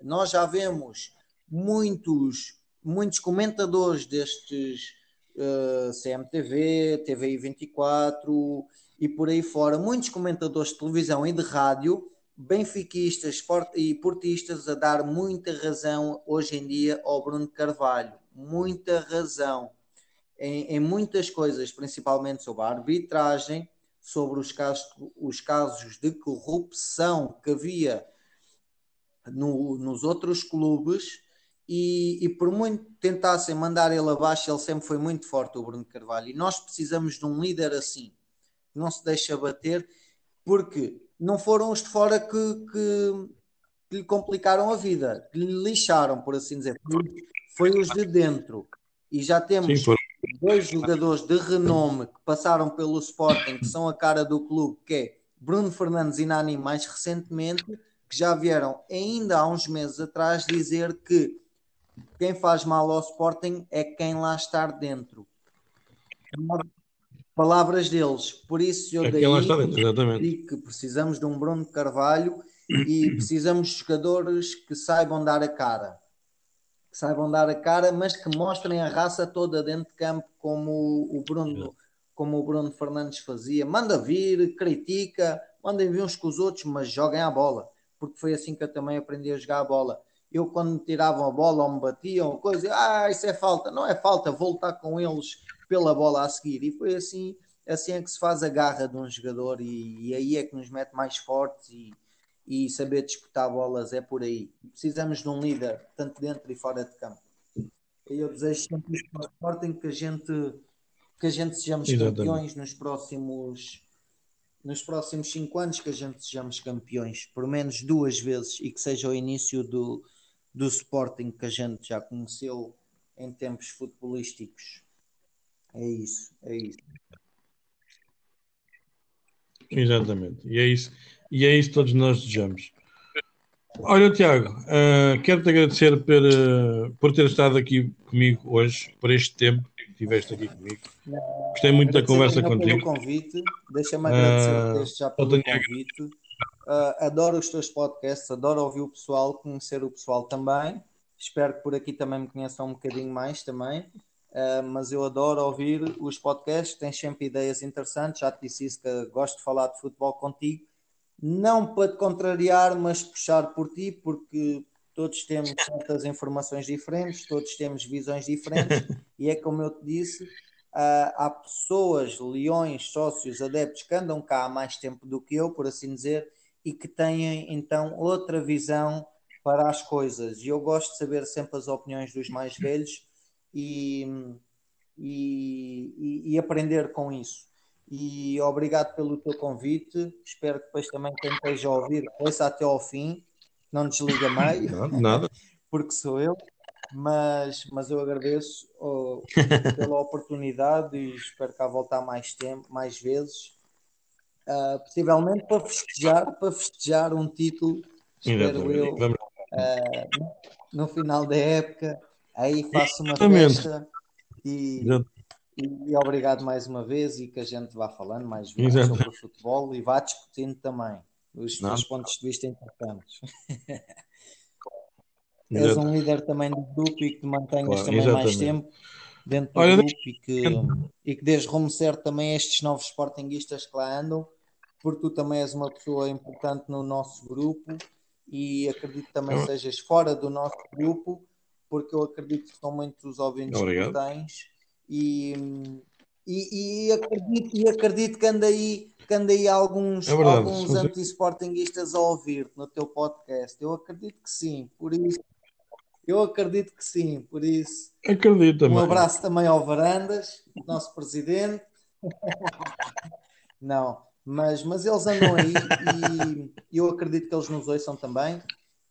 nós já vemos muitos, muitos comentadores destes uh, CMTV, TVI 24 e por aí fora, muitos comentadores de televisão e de rádio, benfiquistas e portistas, a dar muita razão hoje em dia ao Bruno Carvalho. Muita razão em, em muitas coisas, principalmente sobre a arbitragem, sobre os casos, os casos de corrupção que havia no, nos outros clubes e, e, por muito tentassem mandar ele abaixo, ele sempre foi muito forte, o Bruno Carvalho. E nós precisamos de um líder assim, que não se deixa bater, porque não foram os de fora que, que, que lhe complicaram a vida, que lhe lixaram, por assim dizer. Foi os de dentro. E já temos Sim, dois jogadores de renome que passaram pelo Sporting, que são a cara do clube, que é Bruno Fernandes e Nani, mais recentemente, que já vieram ainda há uns meses atrás dizer que quem faz mal ao Sporting é quem lá está dentro. Palavras deles. Por isso eu é daí dentro, digo que precisamos de um Bruno Carvalho e precisamos de jogadores que saibam dar a cara. Que saibam dar a cara, mas que mostrem a raça toda dentro de campo, como o Bruno, como o Bruno Fernandes fazia. Manda vir, critica, mandem vir uns com os outros, mas joguem a bola, porque foi assim que eu também aprendi a jogar a bola. Eu, quando me tiravam a bola ou me batiam, coisa, ah, isso é falta. Não é falta, vou lutar com eles pela bola a seguir. E foi assim, assim é que se faz a garra de um jogador e, e aí é que nos mete mais fortes e, e saber disputar bolas é por aí. Precisamos de um líder, tanto dentro e fora de campo. E eu desejo sempre para o Sporting que a gente que a gente sejamos Exatamente. campeões nos próximos nos próximos cinco anos que a gente sejamos campeões, por menos duas vezes, e que seja o início do, do Sporting que a gente já conheceu em tempos futebolísticos. É isso, é isso. Exatamente, e é isso, e é isso que todos nós desejamos. Olha, Tiago, uh, quero-te agradecer por, uh, por ter estado aqui comigo hoje, por este tempo que estiveste aqui comigo. Gostei muito da conversa contigo. Pelo convite, deixa-me agradecer uh, já pelo convite. Uh, adoro os teus podcasts, adoro ouvir o pessoal, conhecer o pessoal também. Espero que por aqui também me conheçam um bocadinho mais também. Uh, mas eu adoro ouvir os podcasts, tens sempre ideias interessantes. Já te disse isso que gosto de falar de futebol contigo não para te contrariar, mas puxar por ti, porque todos temos [LAUGHS] certas informações diferentes, todos temos visões diferentes, [LAUGHS] e é como eu te disse, uh, há pessoas, leões, sócios, adeptos que andam cá há mais tempo do que eu, por assim dizer, e que têm então outra visão para as coisas. E eu gosto de saber sempre as opiniões dos mais velhos e, e, e aprender com isso e obrigado pelo teu convite. Espero que depois também quem esteja a ouvir ouça até ao fim, não desliga mais, [LAUGHS] nada, nada. porque sou eu. Mas, mas eu agradeço oh, [LAUGHS] pela oportunidade e espero cá voltar mais tempo, mais vezes. Uh, possivelmente para festejar, para festejar um título, espero eu, uh, no final da época. Aí faço uma festa e, e obrigado mais uma vez e que a gente vá falando mais vezes sobre o futebol e vá discutindo também os, os pontos de vista importantes. [LAUGHS] És um líder também do grupo e que te mantenhas claro, também exatamente. mais tempo dentro do Olha, grupo e que, e que dês rumo certo também a estes novos sportinguistas que lá andam, porque tu também és uma pessoa importante no nosso grupo e acredito que também eu... sejas fora do nosso grupo, porque eu acredito que são muitos os ouvintes Obrigado. que tens e, e, e, acredito, e acredito que anda aí, que anda aí alguns, é alguns anti-sportinguistas a ouvir no teu podcast. Eu acredito que sim, por isso. Eu acredito que sim, por isso. Acredito também. Um abraço também ao Varandas, nosso presidente. [LAUGHS] Não, mas, mas eles andam aí e eu acredito que eles nos ouçam também.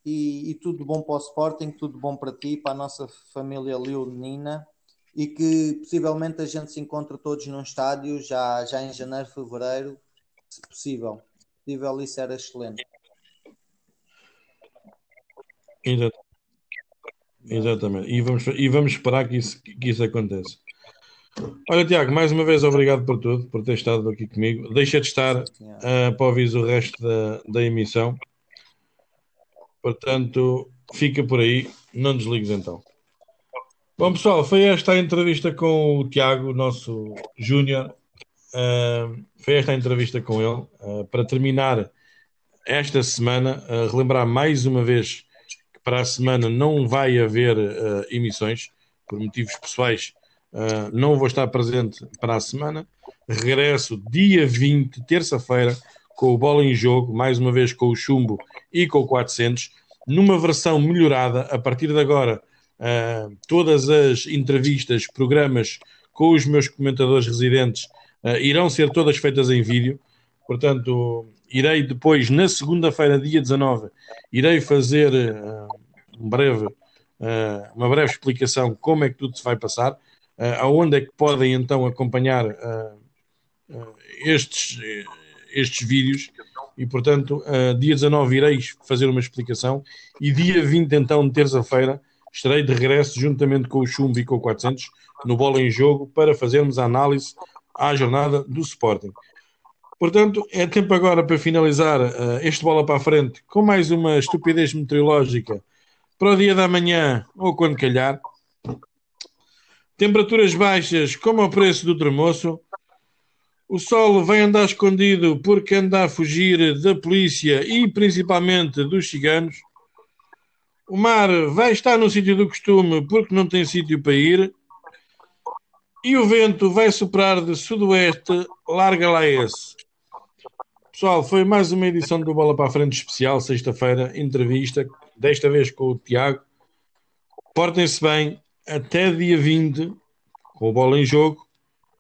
E, e tudo bom para o Sporting, tudo bom para ti, para a nossa família leonina e que possivelmente a gente se encontre todos num estádio já, já em janeiro, fevereiro, se possível. Se possível, isso era excelente. Exato. Exatamente. E vamos, e vamos esperar que isso, que isso aconteça. Olha, Tiago, mais uma vez obrigado por tudo, por ter estado aqui comigo. Deixa de estar uh, para ouvir o resto da, da emissão. Portanto, fica por aí. Não desligues então. Bom, pessoal, foi esta a entrevista com o Tiago, nosso Júnior. Uh, foi esta a entrevista com ele. Uh, para terminar esta semana, uh, relembrar mais uma vez que para a semana não vai haver emissões, por motivos pessoais, não vou estar presente para a semana. Regresso dia 20, terça-feira, com o Bola em Jogo, mais uma vez com o Chumbo e com o 400, numa versão melhorada. A partir de agora uh, todas as entrevistas, programas com os meus comentadores residentes uh, irão ser todas feitas em vídeo. Portanto, irei depois, na segunda-feira, dia 19, irei fazer uh, um breve, uma breve explicação como é que tudo se vai passar, aonde é que podem então acompanhar estes, estes vídeos e, portanto, dia 19 irei fazer uma explicação e dia 20, então, terça-feira, estarei de regresso juntamente com o Chumbo e com o 400 no Bola em Jogo para fazermos a análise à jornada do Sporting. Portanto, é tempo agora para finalizar uh, este bola para a frente com mais uma estupidez meteorológica para o dia da manhã ou quando calhar. Temperaturas baixas, como o preço do termoço. O sol vai andar escondido porque anda a fugir da polícia e principalmente dos ciganos. O mar vai estar no sítio do costume porque não tem sítio para ir. E o vento vai soprar de sudoeste, larga lá esse. Pessoal, foi mais uma edição do Bola para a Frente especial, sexta-feira, entrevista, desta vez com o Tiago. Portem-se bem, até dia 20, com o Bola em Jogo.